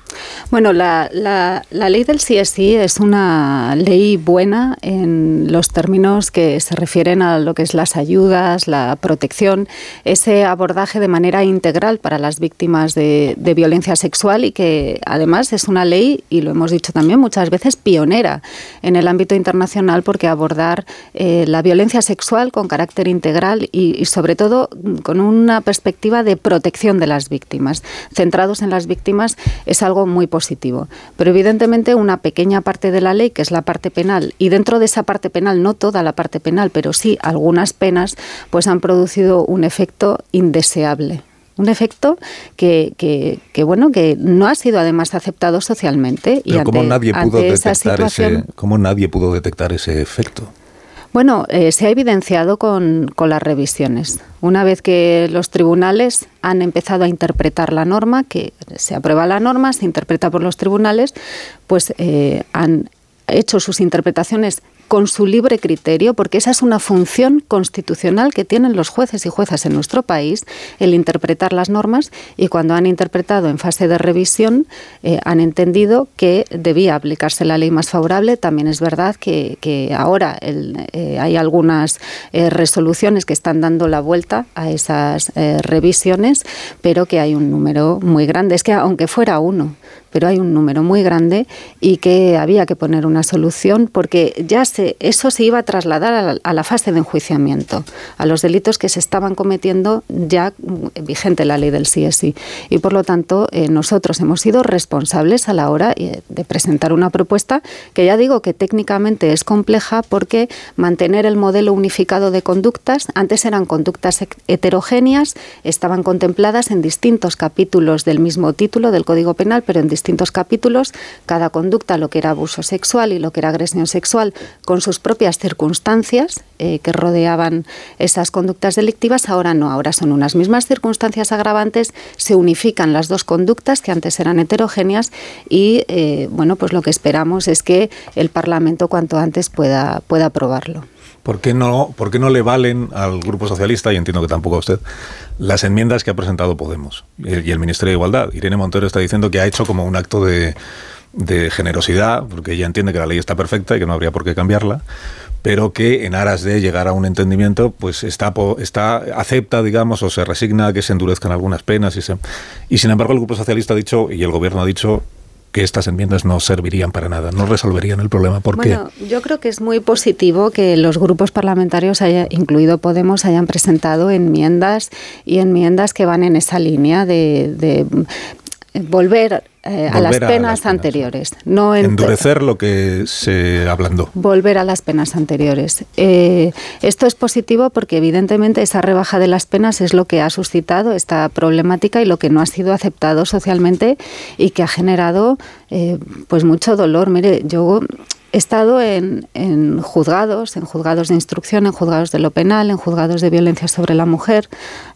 Bueno, la, la, ley del CSI es una ley buena en los términos que se refieren a lo que es las ayudas, la protección, ese abordaje de manera integral para las víctimas de, violencia sexual y que además es una ley, y lo hemos dicho también muchas veces, pionera en el ámbito internacional porque abordar eh, la violencia sexual con carácter integral y sobre todo con una perspectiva de protección de las víctimas centrados en las víctimas es algo muy positivo. Pero evidentemente una pequeña parte de la ley, que es la parte penal, y dentro de esa parte penal, no toda la parte penal, pero sí algunas penas, pues han producido un efecto indeseable un efecto que, que, bueno que no ha sido además aceptado socialmente y ante, nadie pudo detectar ese, ¿cómo nadie pudo detectar ese efecto bueno, eh, se ha evidenciado con, las revisiones. Una vez que los tribunales han empezado a interpretar la norma, que se aprueba la norma, se interpreta por los tribunales, pues eh, han hecho sus interpretaciones con su libre criterio, porque esa es una función constitucional que tienen los jueces y juezas en nuestro país, el interpretar las normas, y cuando han interpretado en fase de revisión, eh, han entendido que debía aplicarse la ley más favorable. También es verdad que, ahora eh, hay algunas eh, resoluciones que están dando la vuelta a esas revisiones, pero que hay un número muy grande. Es que aunque fuera uno, pero hay un número muy grande y que había que poner una solución porque ya se, eso se iba a trasladar a la, fase de enjuiciamiento, a los delitos que se estaban cometiendo ya vigente la ley del CSI. Y por lo tanto, eh, nosotros hemos sido responsables a la hora eh, de presentar una propuesta que ya digo que técnicamente es compleja porque mantener el modelo unificado de conductas, antes eran conductas heterogéneas, estaban contempladas en distintos capítulos del mismo título del Código Penal, pero en capítulos, cada conducta, lo que era abuso sexual y lo que era agresión sexual, con sus propias circunstancias eh, que rodeaban esas conductas delictivas, ahora no, ahora son unas mismas circunstancias agravantes, se unifican las dos conductas que antes eran heterogéneas y, eh, bueno, pues lo que esperamos es que el Parlamento cuanto antes pueda, pueda aprobarlo. ¿Por qué, no, ¿Por qué no le valen al Grupo Socialista, y entiendo que tampoco a usted, las enmiendas que ha presentado Podemos y el Ministerio de Igualdad? Irene Montero está diciendo que ha hecho como un acto de, generosidad, porque ella entiende que la ley está perfecta y que no habría por qué cambiarla, pero que en aras de llegar a un entendimiento, pues está, está acepta, digamos, o se resigna a que se endurezcan algunas penas. Y, y sin embargo, el Grupo Socialista ha dicho, y el Gobierno ha dicho, que estas enmiendas no servirían para nada, no resolverían el problema. ¿Por bueno, yo creo que es muy positivo que los grupos parlamentarios, haya, incluido Podemos, hayan presentado enmiendas y enmiendas que van en esa línea de, de volver eh, a las penas anteriores. No Endurecer lo que se ablandó. Volver a las penas anteriores. Eh, esto es positivo porque evidentemente esa rebaja de las penas es lo que ha suscitado esta problemática y lo que no ha sido aceptado socialmente y que ha generado eh, pues mucho dolor. Mire, yo He estado en, en, juzgados, en juzgados de instrucción, en juzgados de lo penal, en juzgados de violencia sobre la mujer,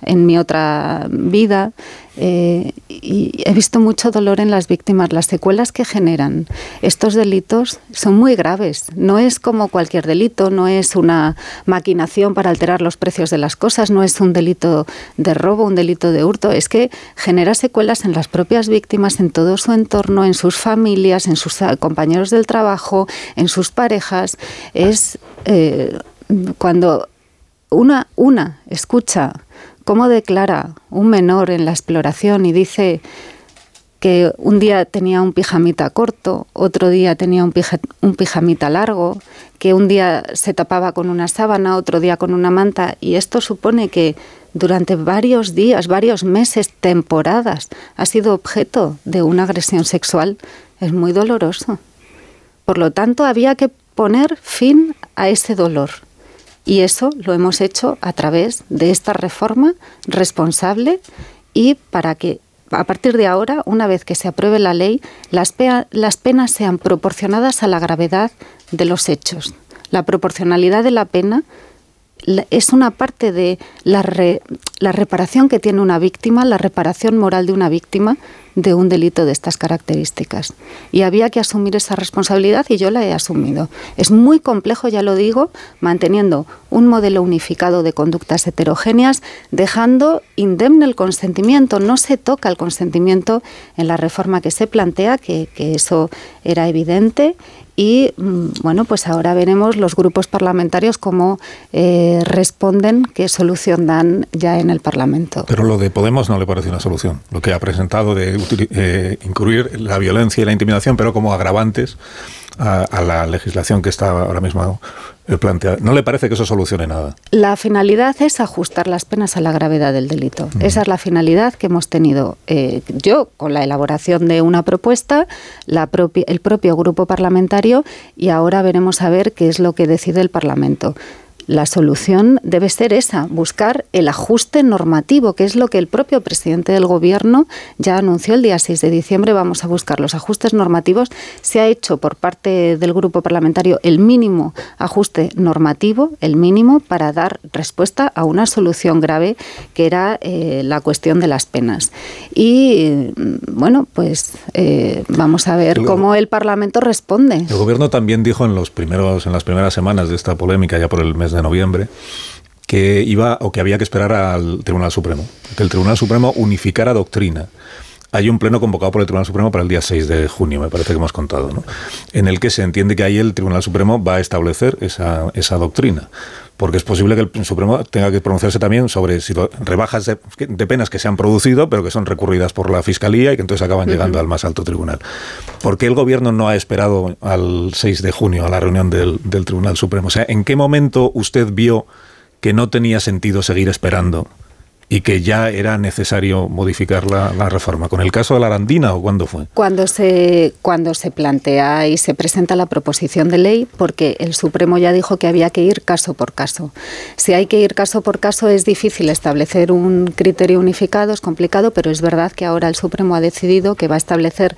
en mi otra vida, eh, y he visto mucho dolor en las víctimas. Las secuelas que generan estos delitos son muy graves. No es como cualquier delito, no es una maquinación para alterar los precios de las cosas, no es un delito de robo, un delito de hurto. Es que genera secuelas en las propias víctimas, en todo su entorno, en sus familias, en sus compañeros del trabajo, en sus parejas. Es eh, cuando una, una escucha cómo declara un menor en la exploración y dice que un día tenía un pijamita corto, otro día tenía un, un, pijamita largo, que un día se tapaba con una sábana, otro día con una manta, y esto supone que durante varios días, varios meses, temporadas, ha sido objeto de una agresión sexual. Es muy doloroso. Por lo tanto, había que poner fin a ese dolor. Y eso lo hemos hecho a través de esta reforma responsable y para que a partir de ahora, una vez que se apruebe la ley, las, las penas sean proporcionadas a la gravedad de los hechos. La proporcionalidad de la pena es una parte de la, la reparación que tiene una víctima, la reparación moral de una víctima, de un delito de estas características. Y había que asumir esa responsabilidad y yo la he asumido. Es muy complejo, ya lo digo, manteniendo un modelo unificado de conductas heterogéneas, dejando indemne el consentimiento. No se toca el consentimiento en la reforma que se plantea, que, que eso era evidente y mm, bueno, pues ahora veremos los grupos parlamentarios cómo eh, responden, qué solución dan ya en el Parlamento. Pero lo de Podemos no le parece una solución. Lo que ha presentado de eh, incluir la violencia y la intimidación, pero como agravantes a, la legislación que está ahora mismo eh, planteada. ¿No le parece que eso solucione nada? La finalidad es ajustar las penas a la gravedad del delito. Esa es la finalidad que hemos tenido eh, yo con la elaboración de una propuesta, la el propio grupo parlamentario y ahora veremos a ver qué es lo que decide el Parlamento la solución debe ser esa, buscar el ajuste normativo, que es lo que el propio presidente del Gobierno ya anunció el día 6 de diciembre. Vamos a buscar los ajustes normativos. Se ha hecho por parte del grupo parlamentario el mínimo ajuste normativo, el mínimo, para dar respuesta a una solución grave que era eh, la cuestión de las penas. Y mm, bueno, pues eh, vamos a ver cómo el Parlamento responde. El Gobierno también dijo en los primeros, en las primeras semanas de esta polémica, ya por el mes de noviembre, que iba o que había que esperar al Tribunal Supremo, que el Tribunal Supremo unificara doctrina. Hay un pleno convocado por el Tribunal Supremo para el día 6 de junio, me parece que hemos contado, ¿no? en el que se entiende que ahí el Tribunal Supremo va a establecer esa, esa doctrina porque es posible que el Supremo tenga que pronunciarse también sobre rebajas de, penas que se han producido, pero que son recurridas por la Fiscalía y que entonces acaban llegando al más alto tribunal. ¿Por qué el Gobierno no ha esperado al 6 de junio, a la reunión del, del Tribunal Supremo? O sea, ¿en qué momento usted vio que no tenía sentido seguir esperando y que ya era necesario modificar la, reforma. ¿Con el caso de la Arandina o cuándo fue? Cuando se, cuando se plantea y se presenta la proposición de ley, porque el Supremo ya dijo que había que ir caso por caso. Si hay que ir caso por caso es difícil establecer un criterio unificado, es complicado, pero es verdad que ahora el Supremo ha decidido que va a establecer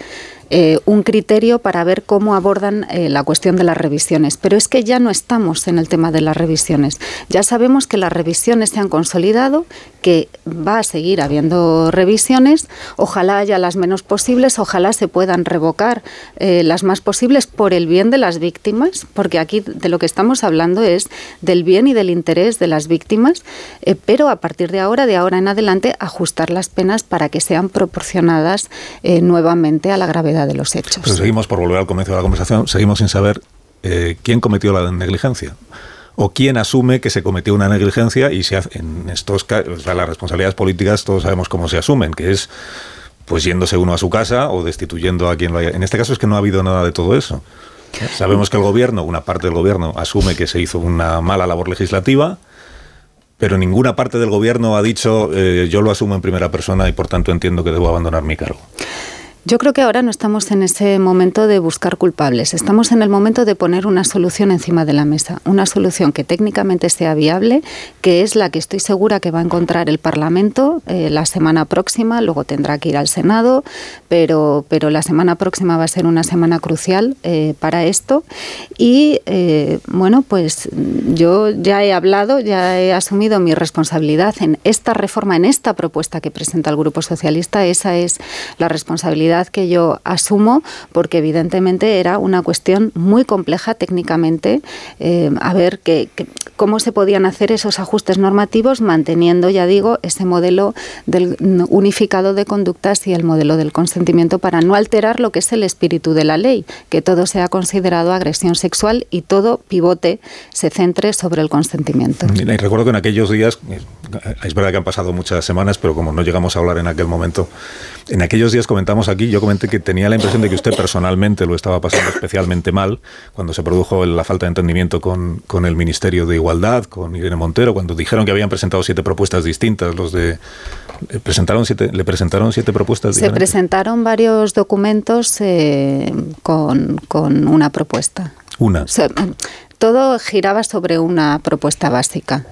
eh, un criterio para ver cómo abordan eh, la cuestión de las revisiones. Pero es que ya no estamos en el tema de las revisiones. Ya sabemos que las revisiones se han consolidado, que va a seguir habiendo revisiones. Ojalá haya las menos posibles, ojalá se puedan revocar eh, las más posibles por el bien de las víctimas, porque aquí de lo que estamos hablando es del bien y del interés de las víctimas, pero a partir de ahora, de ahora en adelante, ajustar las penas para que sean proporcionadas nuevamente a la gravedad de los hechos. Pero seguimos, por volver al comienzo de la conversación, seguimos sin saber eh, quién cometió la negligencia o quién asume que se cometió una negligencia y se hace, en estos casos, las responsabilidades políticas todos sabemos cómo se asumen, que es pues yéndose uno a su casa o destituyendo a quien lo haya. En este caso es que no ha habido nada de todo eso. Sabemos que el gobierno, una parte del gobierno, asume que se hizo una mala labor legislativa, pero ninguna parte del gobierno ha dicho eh, yo lo asumo en primera persona y por tanto entiendo que debo abandonar mi cargo. Yo creo que ahora no estamos en ese momento de buscar culpables, estamos en el momento de poner una solución encima de la mesa, una solución que técnicamente sea viable, que es la que estoy segura que va a encontrar el Parlamento eh, la semana próxima, luego tendrá que ir al Senado, pero, pero la semana próxima va a ser una semana crucial eh, para esto. Y eh, bueno, pues yo ya he hablado, ya he asumido mi responsabilidad en esta reforma, en esta propuesta que presenta el Grupo Socialista, esa es la responsabilidad que yo asumo porque evidentemente era una cuestión muy compleja técnicamente, eh, a ver que, cómo se podían hacer esos ajustes normativos manteniendo, ya digo, ese modelo del unificado de conductas y el modelo del consentimiento para no alterar lo que es el espíritu de la ley, que todo sea considerado agresión sexual y todo pivote se centre sobre el consentimiento. Y recuerdo que en aquellos días, es verdad que han pasado muchas semanas, pero como no llegamos a hablar en aquel momento, en aquellos días comentamos aquí, yo comenté que tenía la impresión de que usted personalmente lo estaba pasando especialmente mal cuando se produjo la falta de entendimiento con, con el Ministerio de Igualdad, con Irene Montero, cuando dijeron que habían presentado siete propuestas distintas, los de ¿Le presentaron siete, le presentaron siete propuestas? Se presentaron varios documentos eh, con, con, una propuesta. Una. todo giraba sobre una propuesta básica.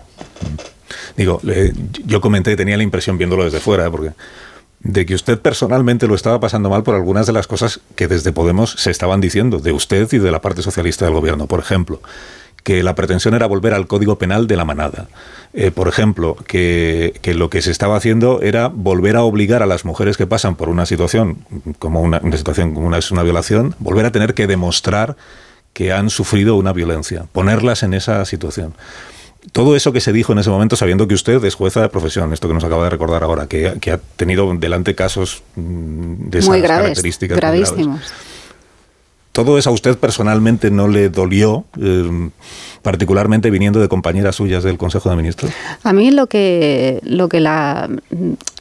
Digo, yo comenté que tenía la impresión viéndolo desde fuera, porque de que usted personalmente lo estaba pasando mal por algunas de las cosas que desde Podemos se estaban diciendo, de usted y de la parte socialista del gobierno. Por ejemplo, que la pretensión era volver al Código Penal de la manada. Eh, por ejemplo, que, lo que se estaba haciendo era volver a obligar a las mujeres que pasan por una situación como una, situación como una, es una violación, volver a tener que demostrar que han sufrido una violencia, ponerlas en esa situación todo eso que se dijo en ese momento, sabiendo que usted es jueza de profesión, esto que nos acaba de recordar ahora, que, ha tenido delante casos mm, de esas Muy graves, características. Gravísimos. ¿Todo eso a usted personalmente no le dolió, eh, particularmente viniendo de compañeras suyas del Consejo de Ministros? A mí lo que, lo que, la,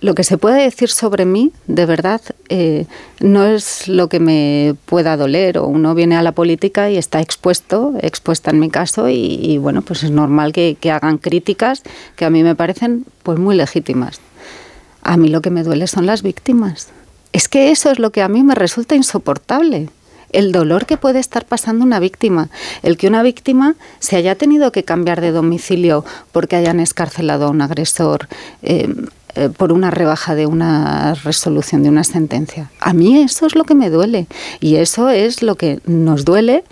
lo que se puede decir sobre mí, de verdad, eh, no es lo que me pueda doler. O uno viene a la política y está expuesto, expuesta en mi caso, y, bueno, pues es normal que, que hagan críticas que a mí me parecen pues muy legítimas. A mí lo que me duele son las víctimas. Es que eso es lo que a mí me resulta insoportable el dolor que puede estar pasando una víctima, el que una víctima se haya tenido que cambiar de domicilio porque hayan escarcelado a un agresor. Eh, eh, por una rebaja de una resolución de una sentencia. A mí eso es lo que me duele y eso es lo que nos duele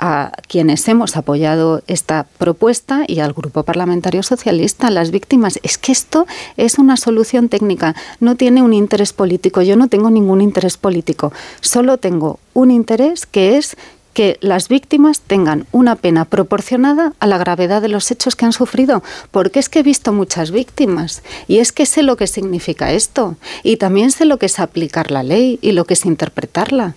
a quienes hemos apoyado esta propuesta y al Grupo Parlamentario Socialista, las víctimas. Es que esto es una solución técnica, no tiene un interés político. Yo no tengo ningún interés político, solo tengo un interés que es que las víctimas tengan una pena proporcionada a la gravedad de los hechos que han sufrido, porque es que he visto muchas víctimas y es que sé lo que significa esto y también sé lo que es aplicar la ley y lo que es interpretarla.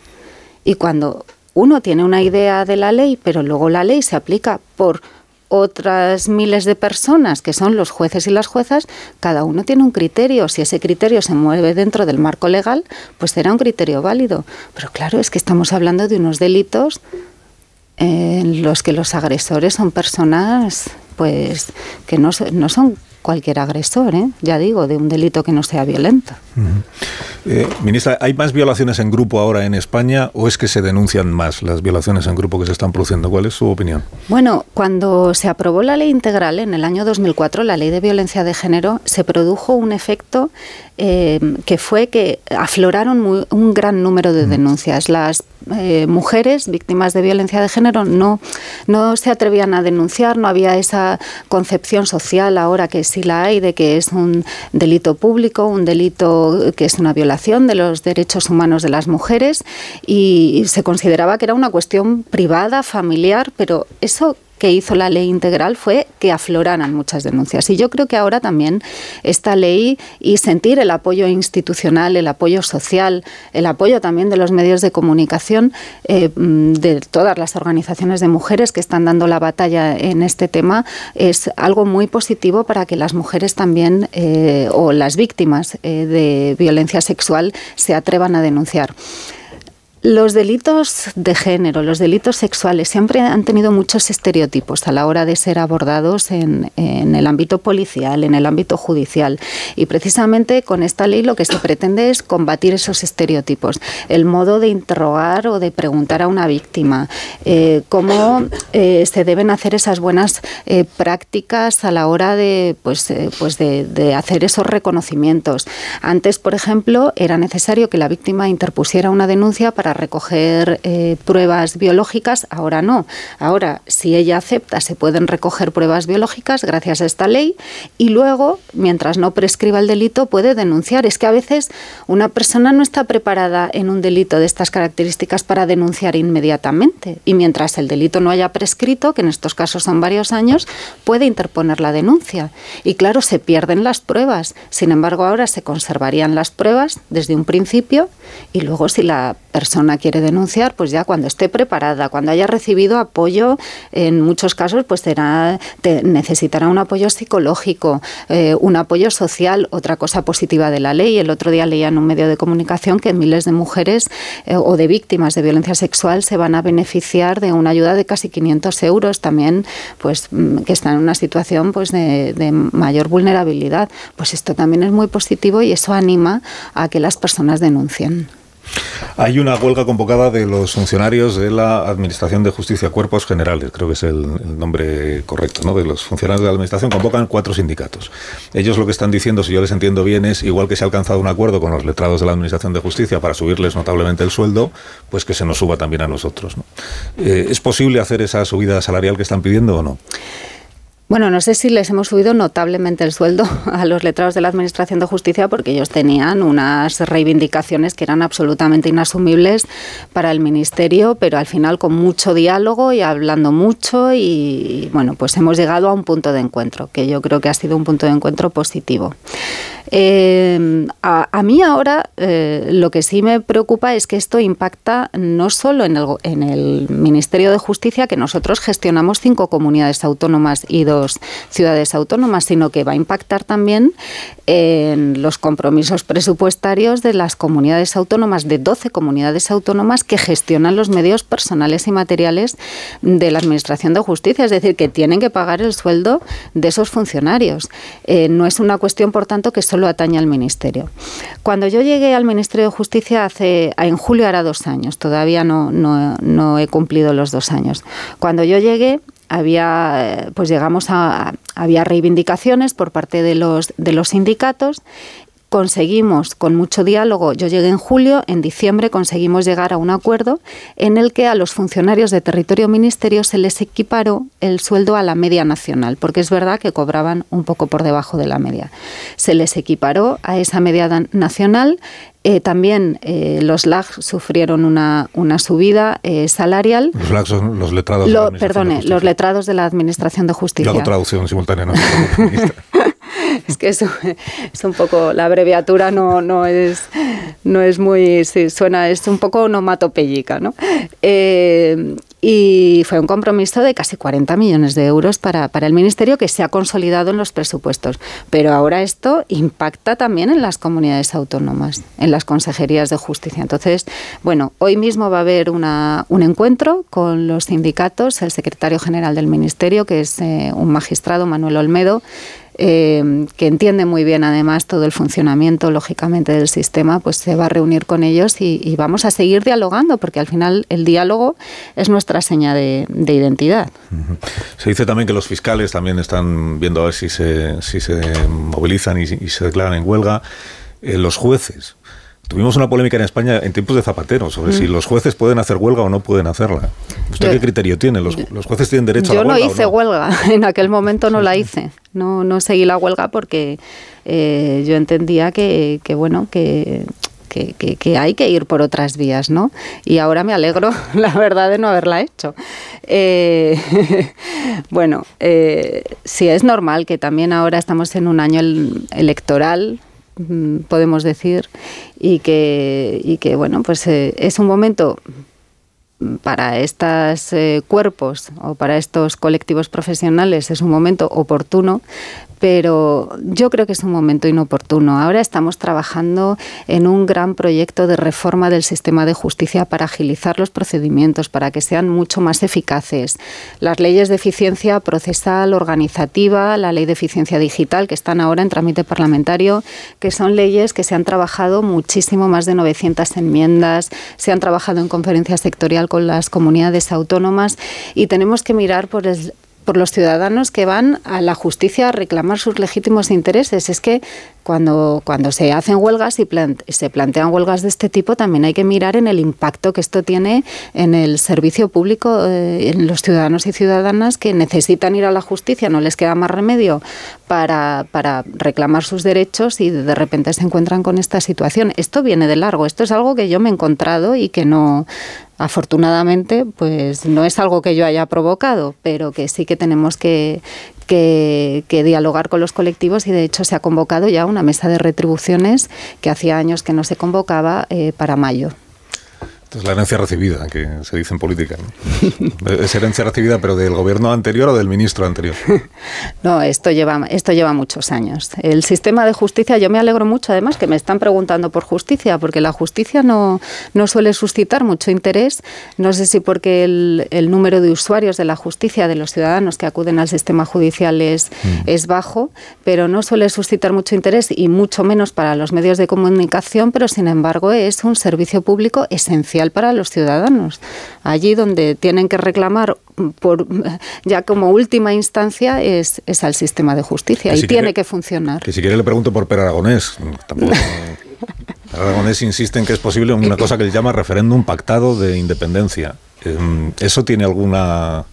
Y cuando uno tiene una idea de la ley, pero luego la ley se aplica por otras miles de personas que son los jueces y las juezas, cada uno tiene un criterio. Si ese criterio se mueve dentro del marco legal, pues será un criterio válido. Pero claro, es que estamos hablando de unos delitos en los que los agresores son personas pues que no, no son cualquier agresor, ¿eh? ya digo, de un delito que no sea violento. Eh, ministra, ¿hay más violaciones en grupo ahora en España o es que se denuncian más las violaciones en grupo que se están produciendo? ¿Cuál es su opinión? Bueno, cuando se aprobó la ley integral en el año 2004, la ley de violencia de género, se produjo un efecto eh, que fue que afloraron un gran número de denuncias. Las eh, mujeres víctimas de violencia de género no, no se atrevían a denunciar, no había esa concepción social ahora que sí la hay de que es un delito público, un delito que es una violación de los derechos humanos de las mujeres y se consideraba que era una cuestión privada, familiar, pero eso que hizo la ley integral fue que afloraran muchas denuncias. Y yo creo que ahora también esta ley y sentir el apoyo institucional, el apoyo social, el apoyo también de los medios de comunicación, eh, de todas las organizaciones de mujeres que están dando la batalla en este tema, es algo muy positivo para que las mujeres también eh, o las víctimas eh, de violencia sexual se atrevan a denunciar. Los delitos de género, los delitos sexuales siempre han tenido muchos estereotipos a la hora de ser abordados en, el ámbito policial, en el ámbito judicial. Y precisamente con esta ley lo que se pretende es combatir esos estereotipos. El modo de interrogar o de preguntar a una víctima, eh, cómo eh, se deben hacer esas buenas eh, prácticas a la hora de, pues, pues de, de hacer esos reconocimientos. Antes, por ejemplo, era necesario que la víctima interpusiera una denuncia para recoger eh, pruebas biológicas, ahora no. Ahora, si ella acepta, se pueden recoger pruebas biológicas gracias a esta ley y luego, mientras no prescriba el delito, puede denunciar. Es que a veces una persona no está preparada en un delito de estas características para denunciar inmediatamente y mientras el delito no haya prescrito, que en estos casos son varios años, puede interponer la denuncia. Y claro, se pierden las pruebas. Sin embargo, ahora se conservarían las pruebas desde un principio y luego si la persona quiere denunciar, pues ya cuando esté preparada, cuando haya recibido apoyo, en muchos casos pues será, necesitará un apoyo psicológico, eh, un apoyo social, otra cosa positiva de la ley. El otro día leía en un medio de comunicación que miles de mujeres eh, o de víctimas de violencia sexual se van a beneficiar de una ayuda de casi 500 euros también, pues mm, que están en una situación pues de mayor vulnerabilidad. Pues esto también es muy positivo y eso anima a que las personas denuncien. Hay una huelga convocada de los funcionarios de la Administración de Justicia, Cuerpos Generales, creo que es el, nombre correcto, ¿no? De los funcionarios de la Administración convocan cuatro sindicatos. Ellos lo que están diciendo, si yo les entiendo bien, es igual que se ha alcanzado un acuerdo con los letrados de la Administración de Justicia para subirles notablemente el sueldo, pues que se nos suba también a nosotros. Eh, ¿Es posible hacer esa subida salarial que están pidiendo o no? Bueno, no sé si les hemos subido notablemente el sueldo a los letrados de la Administración de Justicia porque ellos tenían unas reivindicaciones que eran absolutamente inasumibles para el Ministerio, pero al final con mucho diálogo y hablando mucho y bueno, pues hemos llegado a un punto de encuentro, que yo creo que ha sido un punto de encuentro positivo. Eh, a, mí ahora eh, lo que sí me preocupa es que esto impacta no solo en el, en el Ministerio de Justicia, que nosotros gestionamos cinco comunidades autónomas y dos ciudades autónomas, sino que va a impactar también en los compromisos presupuestarios de las comunidades autónomas, de 12 comunidades autónomas que gestionan los medios personales y materiales de la Administración de Justicia, es decir, que tienen que pagar el sueldo de esos funcionarios. Eh, no es una cuestión, por tanto, que solo atañe al Ministerio. Cuando yo llegué al Ministerio de Justicia hace, en julio hará dos años, todavía no, no, he cumplido los dos años. Cuando yo llegué, había eh, pues llegamos a había reivindicaciones por parte de los de los sindicatos conseguimos con mucho diálogo, yo llegué en julio, en diciembre conseguimos llegar a un acuerdo en el que a los funcionarios de territorio ministerio se les equiparó el sueldo a la media nacional, porque es verdad que cobraban un poco por debajo de la media. Se les equiparó a esa media nacional eh, también eh, los LAG sufrieron una, una subida eh, salarial. Los LAG son los letrados de la Perdone, los letrados de la Administración de Justicia. Yo hago traducción simultánea, no es que es, un poco, la abreviatura no, no, es, no es muy, sí, suena, es un poco onomatopéyica, ¿no? Eh, y fue un compromiso de casi 40 millones de euros para, para, el Ministerio que se ha consolidado en los presupuestos. Pero ahora esto impacta también en las comunidades autónomas, en las consejerías de justicia. Entonces, bueno, hoy mismo va a haber una, un encuentro con los sindicatos, el secretario general del Ministerio, que es eh, un magistrado, Manuel Olmedo, eh, que entiende muy bien además todo el funcionamiento, lógicamente, del sistema, pues se va a reunir con ellos y, vamos a seguir dialogando, porque al final el diálogo es nuestra seña de, identidad. Se dice también que los fiscales también están viendo a ver si se, si se movilizan y, se declaran en huelga. Eh, los jueces, Tuvimos una polémica en España en tiempos de Zapatero sobre si mm. los jueces pueden hacer huelga o no pueden hacerla. ¿Usted qué criterio tiene? ¿Los, jueces tienen derecho a la huelga? Yo no hice huelga, en aquel momento no la hice. No, no seguí la huelga porque eh, yo entendía que, bueno, que, que, hay que ir por otras vías, ¿no? Y ahora me alegro, la verdad, de no haberla hecho. Eh, bueno, eh, sí es normal que también ahora estamos en un año electoral, podemos decir, y que, y que bueno, pues eh, es un momento para estos eh, cuerpos o para estos colectivos profesionales es un momento oportuno pero yo creo que es un momento inoportuno. Ahora estamos trabajando en un gran proyecto de reforma del sistema de justicia para agilizar los procedimientos, para que sean mucho más eficaces. Las leyes de eficiencia procesal, organizativa, la ley de eficiencia digital, que están ahora en trámite parlamentario, que son leyes que se han trabajado muchísimo, más de 900 enmiendas, se han trabajado en conferencia sectorial con las comunidades autónomas y tenemos que mirar por el, por los ciudadanos que van a la justicia a reclamar sus legítimos intereses. Es que cuando, cuando se hacen huelgas y se plantean huelgas de este tipo, también hay que mirar en el impacto que esto tiene en el servicio público, eh, en los ciudadanos y ciudadanas que necesitan ir a la justicia, no les queda más remedio para, para reclamar sus derechos y de repente se encuentran con esta situación. Esto viene de largo, esto es algo que yo me he encontrado y que no, afortunadamente, pues no es algo que yo haya provocado, pero que sí que tenemos que, que, dialogar con los colectivos y de hecho se ha convocado ya una mesa de retribuciones que hacía años que no se convocaba eh, para mayo. Es la herencia recibida, que se dice en política. es herencia recibida, pero del gobierno anterior o del ministro anterior. No, esto lleva, esto lleva muchos años. El sistema de justicia, yo me alegro mucho además que me están preguntando por justicia, porque la justicia no, no suele suscitar mucho interés. No sé si porque el, el, número de usuarios de la justicia, de los ciudadanos que acuden al sistema judicial es, mm. es bajo, pero no suele suscitar mucho interés y mucho menos para los medios de comunicación, pero sin embargo es un servicio público esencial para los ciudadanos. Allí donde tienen que reclamar por ya como última instancia es, es al sistema de justicia y tiene que funcionar. Que si quiere le pregunto por Per Aragonés. Aragonés insiste en que es posible una cosa que él llama referéndum pactado de independencia. Em, ¿Eso tiene alguna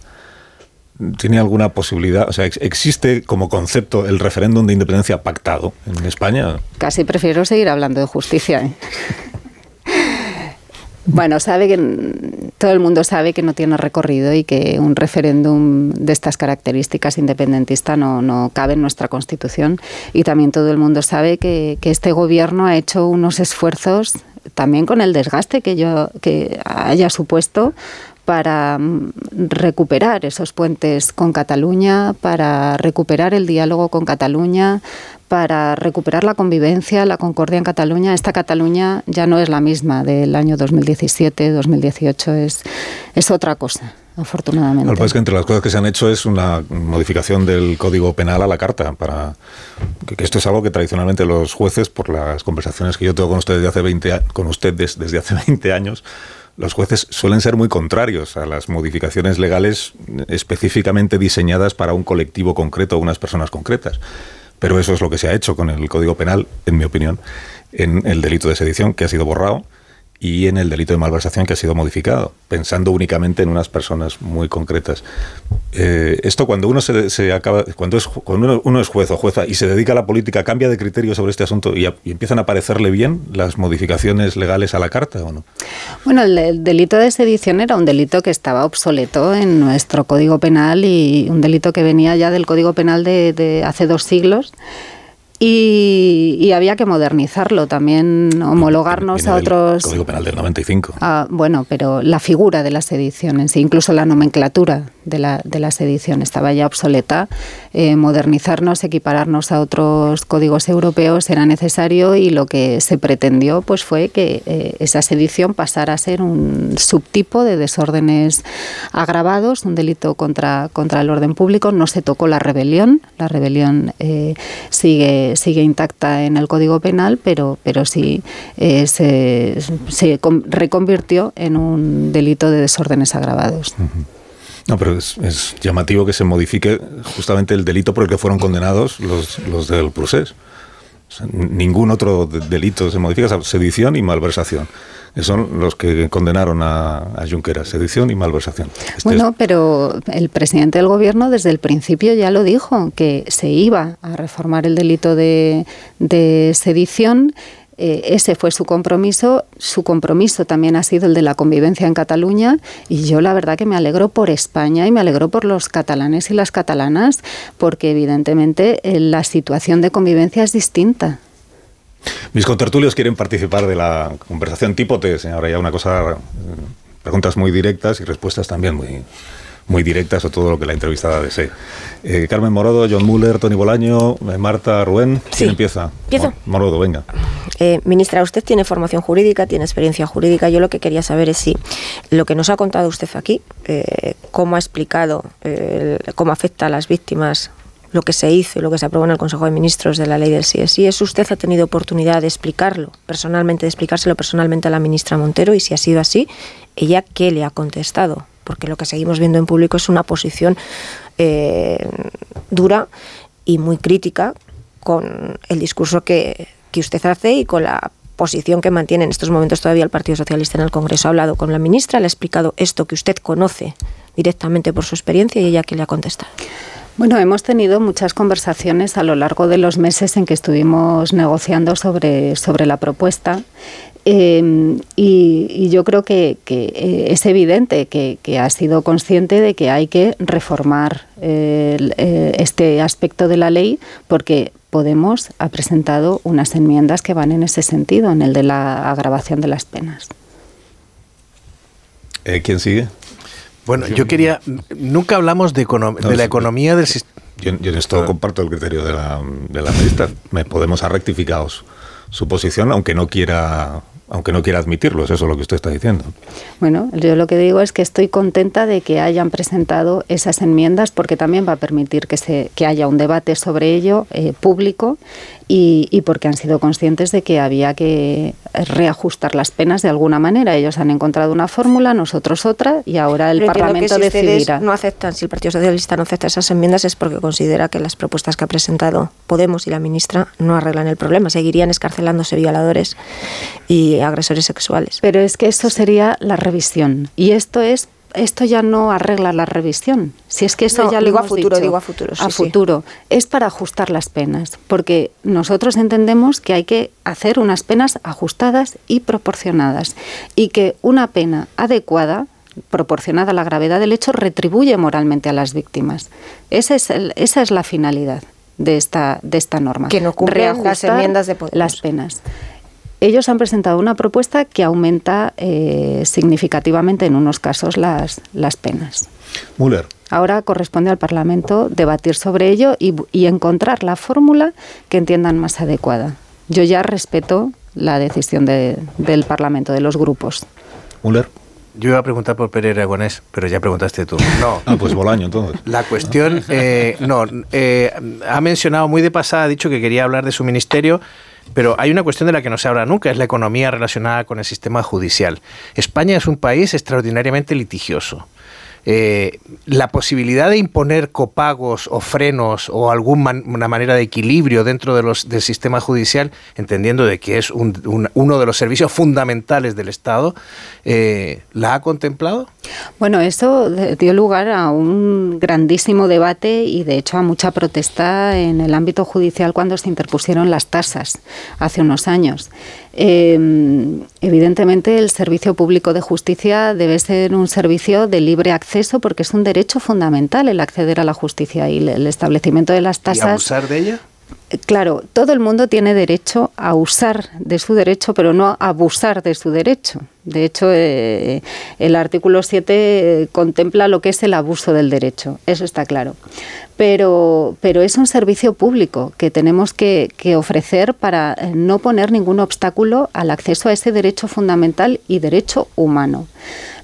tiene alguna posibilidad? O sea, ¿existe como concepto el referéndum de independencia pactado en España? Casi prefiero seguir hablando de justicia. ¿eh? Bueno, sabe que todo el mundo sabe que no tiene recorrido y que un referéndum de estas características independentista no, no cabe en nuestra Constitución. Y también todo el mundo sabe que, que este gobierno ha hecho unos esfuerzos también con el desgaste que yo que haya supuesto para mm, recuperar esos puentes con Cataluña, para recuperar el diálogo con Cataluña, para recuperar la convivencia, la concordia en Cataluña. Esta Cataluña ya no es la misma del año 2017, 2018, es, es otra cosa afortunadamente. Lo que es que entre las cosas que se han hecho es una modificación del Código Penal a la carta, para que esto es algo que tradicionalmente los jueces, por las conversaciones que yo tengo con usted desde hace 20, con usted desde hace 20 años, los jueces suelen ser muy contrarios a las modificaciones legales específicamente diseñadas para un colectivo concreto o unas personas concretas. Pero eso es lo que se ha hecho con el Código Penal, en mi opinión, en el delito de sedición, que ha sido borrado, y en el delito de malversación que ha sido modificado, pensando únicamente en unas personas muy concretas. Eh, esto cuando uno se, acaba, cuando, es, cuando uno, es juez o jueza y se dedica a la política, cambia de criterio sobre este asunto y, empiezan a parecerle bien las modificaciones legales a la carta o no. Bueno, el, delito de sedición era un delito que estaba obsoleto en nuestro Código Penal y un delito que venía ya del Código Penal de, de hace dos siglos y, había que modernizarlo, también homologarnos a otros... Código Penal del 95. Ah, bueno, pero la figura de la sedición en sí, incluso la nomenclatura de la, de la sedición estaba ya obsoleta. Eh, modernizarnos, equipararnos a otros códigos europeos era necesario y lo que se pretendió pues fue que eh, esa sedición pasara a ser un subtipo de desórdenes agravados, un delito contra, contra el orden público. No se tocó la rebelión, la rebelión eh, sigue sigue, intacta en el Código Penal, pero, pero sí eh, se, reconvirtió en un delito de desórdenes agravados. No, pero es, llamativo que se modifique justamente el delito por el que fueron condenados los, los del procés. ningún otro delito se modifica, sedición y malversación son los que condenaron a, a Junqueras, sedición y malversación. Este bueno, pero el presidente del gobierno desde el principio ya lo dijo, que se iba a reformar el delito de, sedición. Eh, ese fue su compromiso. Su compromiso también ha sido el de la convivencia en Cataluña. Y yo la verdad que me alegro por España y me alegro por los catalanes y las catalanas, porque evidentemente eh, la situación de convivencia es distinta. Mis contertulios quieren participar de la conversación tipo test. Ahora ya una cosa, preguntas muy directas y respuestas también muy, muy directas a todo lo que la entrevistada desee. Eh, Carmen Morodo, John Muller, Tony Bolaño, eh, Marta Rubén. ¿Quién empieza? Empiezo. Morodo, venga. Eh, ministra, usted tiene formación jurídica, tiene experiencia jurídica. Yo lo que quería saber es si lo que nos ha contado usted aquí, cómo ha explicado, cómo afecta a las víctimas lo que se hizo y lo que se aprobó en el Consejo de Ministros de la ley del CSI. ¿Es usted ha tenido oportunidad de explicarlo personalmente, de explicárselo personalmente a la ministra Montero y si ha sido así, ella qué le ha contestado? Porque lo que seguimos viendo en público es una posición eh, dura y muy crítica con el discurso que, que usted hace y con la posición que mantiene en estos momentos todavía el Partido Socialista en el Congreso. Ha hablado con la ministra, le ha explicado esto que usted conoce directamente por su experiencia y ella qué le ha contestado. Bueno, hemos tenido muchas conversaciones a lo largo de los meses en que estuvimos negociando sobre, sobre la propuesta. Em, y, yo creo que, eh, es evidente que, ha sido consciente de que hay que reformar eh, este aspecto de la ley porque Podemos ha presentado unas enmiendas que van en ese sentido, en el de la agravación de las penas. Eh, ¿Quién sigue? Bueno, yo quería. Nunca hablamos de, de la economía del sistema. Yo, en esto comparto el criterio de la, de la ministra. Me podemos rectificado su posición, aunque no quiera aunque no quiera admitirlo, es eso lo que usted está diciendo. Bueno, yo lo que digo es que estoy contenta de que hayan presentado esas enmiendas porque también va a permitir que, se, que haya un debate sobre ello eh, público y, porque han sido conscientes de que había que reajustar las penas de alguna manera. Ellos han encontrado una fórmula, nosotros otra, y ahora el Parlamento que si decidirá. no aceptan, si el Partido Socialista no acepta esas enmiendas es porque considera que las propuestas que ha presentado Podemos y la ministra no arreglan el problema. Seguirían escarcelándose violadores y agresores sexuales. Pero es que eso sería la revisión. Y esto es esto ya no arregla la revisión. Si es que eso ya lo digo a futuro, dicho, digo a futuro. a futuro. Es para ajustar las penas, porque nosotros entendemos que hay que hacer unas penas ajustadas y proporcionadas y que una pena adecuada proporcionada a la gravedad del hecho retribuye moralmente a las víctimas. Esa es, esa es la finalidad de esta, de esta norma. Que no cumplen las enmiendas de Las penas ellos han presentado una propuesta que aumenta eh, significativamente en unos casos las, las penas. Müller. Ahora corresponde al Parlamento debatir sobre ello y, encontrar la fórmula que entiendan más adecuada. Yo ya respeto la decisión del Parlamento, de los grupos. Müller. Yo iba a preguntar por Pereira Aragonés, pero ya preguntaste tú. No. ah, pues Bolaño, entonces. La cuestión, eh, no, eh, ha mencionado muy de pasada, ha dicho que quería hablar de su ministerio pero hay una cuestión de la que no se habla nunca, es la economía relacionada con el sistema judicial. España es un país extraordinariamente litigioso. Eh, la posibilidad de imponer copagos o frenos o alguna manera de equilibrio dentro del sistema judicial, entendiendo de que es uno de los servicios fundamentales del Estado, eh, ¿la ha contemplado? Bueno, eso dio lugar a un grandísimo debate y de hecho a mucha protesta en el ámbito judicial cuando se interpusieron las tasas hace unos años. Em, evidentemente, el servicio público de justicia debe ser un servicio de libre acceso porque es un derecho fundamental el acceder a la justicia y el establecimiento de las tasas. ¿Y abusar de ella? Claro, todo el mundo tiene derecho a usar de su derecho, pero no a abusar de su derecho. De hecho, eh, el artículo 7 contempla lo que es el abuso del derecho, eso está claro. Pero, pero es un servicio público que tenemos que, ofrecer para eh, no poner ningún obstáculo al acceso a ese derecho fundamental y derecho humano.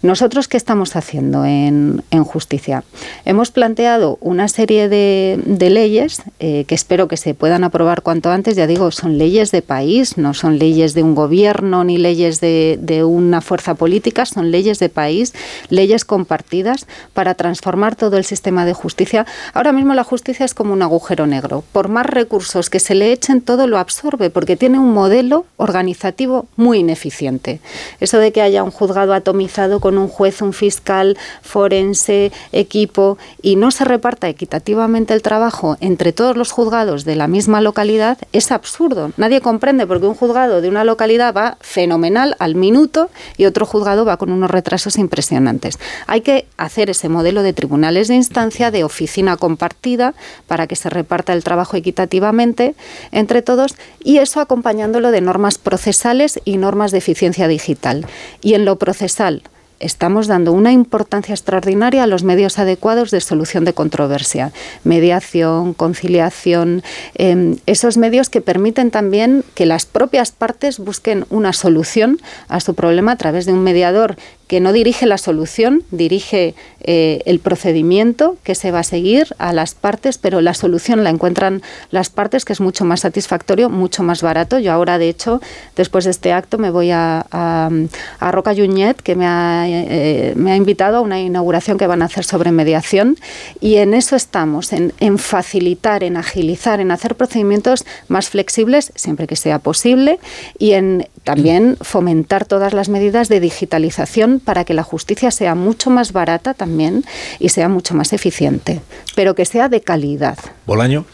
Nosotros, ¿qué estamos haciendo en, justicia? Hemos planteado una serie de, leyes eh, que espero que se puedan aprobar cuanto antes. Ya digo, son leyes de país, no son leyes de un gobierno ni leyes de, de una fuerza política, son leyes de país, leyes compartidas para transformar todo el sistema de justicia. Ahora mismo la justicia es como un agujero negro. Por más recursos que se le echen, todo lo absorbe porque tiene un modelo organizativo muy ineficiente. Eso de que haya un juzgado atomizado con un juez, un fiscal, forense, equipo y no se reparta equitativamente el trabajo entre todos los juzgados de la misma localidad es absurdo. Nadie comprende porque un juzgado de una localidad va fenomenal al minuto y otro juzgado va con unos retrasos impresionantes. Hay que hacer ese modelo de tribunales de instancia, de oficina compartida, para que se reparta el trabajo equitativamente entre todos y eso acompañándolo de normas procesales y normas de eficiencia digital. Y en lo procesal, estamos dando una importancia extraordinaria a los medios adecuados de solución de controversia, mediación, conciliación, em, esos medios que permiten también que las propias partes busquen una solución a su problema a través de un mediador que no dirige la solución, dirige eh, el procedimiento que se va a seguir a las partes, pero la solución la encuentran las partes, que es mucho más satisfactorio, mucho más barato. Yo ahora, de hecho, después de este acto, me voy a, a, Roca Junyet, que me ha, eh, me ha invitado a una inauguración que van a hacer sobre mediación, y en eso estamos, en facilitar, en agilizar, en hacer procedimientos más flexibles, siempre que sea posible, y en también fomentar todas las medidas de digitalización para que la justicia sea mucho más barata también y sea mucho más eficiente, pero que sea de calidad. Bolaño.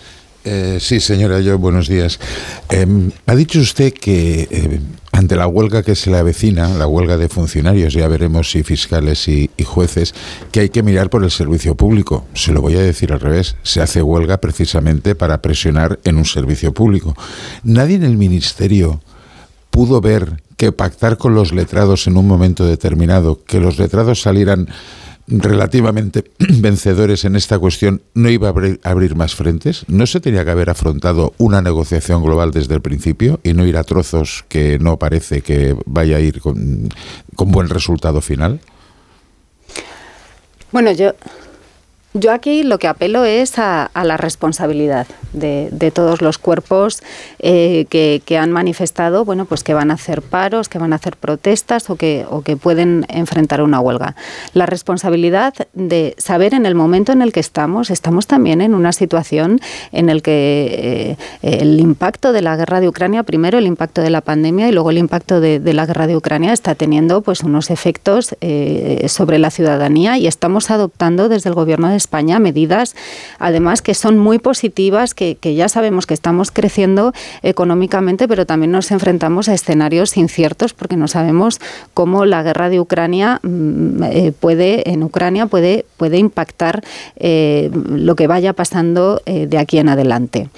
Eh, sí, señora, yo buenos días. Em, ha dicho usted que eh, ante la huelga que se le avecina, la huelga de funcionarios, ya veremos si fiscales y, y, jueces, que hay que mirar por el servicio público. Se lo voy a decir al revés. Se hace huelga precisamente para presionar en un servicio público. Nadie en el ministerio pudo ver que pactar con los letrados en un momento determinado, que los letrados salieran relativamente vencedores en esta cuestión, ¿no iba a abrir, más frentes? ¿No se tenía que haber afrontado una negociación global desde el principio y no ir a trozos que no parece que vaya a ir con, buen resultado final? Bueno, yo, yo aquí lo que apelo es a, la responsabilidad de, todos los cuerpos eh, que, han manifestado, bueno, pues que van a hacer paros, que van a hacer protestas o que, o que pueden enfrentar una huelga. La responsabilidad de saber en el momento en el que estamos, estamos también en una situación en el que eh, el impacto de la guerra de Ucrania, primero el impacto de la pandemia y luego el impacto de, la guerra de Ucrania está teniendo pues unos efectos eh, sobre la ciudadanía y estamos adoptando desde el gobierno de España medidas, además, que son muy positivas, que, ya sabemos que estamos creciendo económicamente, pero también nos enfrentamos a escenarios inciertos porque no sabemos cómo la guerra de Ucrania mm, eh, puede, en Ucrania puede, puede impactar eh, lo que vaya pasando eh, de aquí en adelante.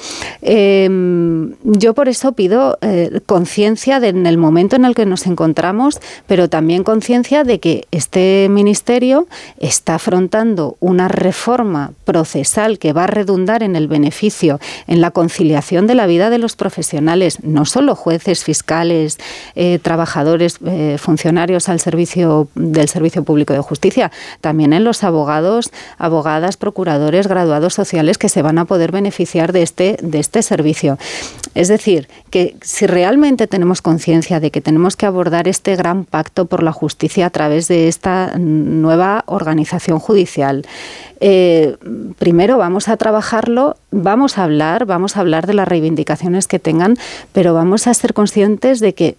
Em, yo por eso pido conciencia en el momento en el que nos encontramos, pero también conciencia de que este ministerio está afrontando una reforma forma procesal que va a redundar en el beneficio, en la conciliación de la vida de los profesionales, no solo jueces, fiscales, eh, trabajadores, eh, funcionarios al servicio del Servicio Público de Justicia, también en los abogados, abogadas, procuradores, graduados sociales que se van a poder beneficiar de este, de este servicio. Es decir, que si realmente tenemos conciencia de que tenemos que abordar este gran pacto por la justicia a través de esta nueva organización judicial, eh, primero vamos a trabajarlo, vamos a hablar, vamos a hablar de las reivindicaciones que tengan, pero vamos a ser conscientes de que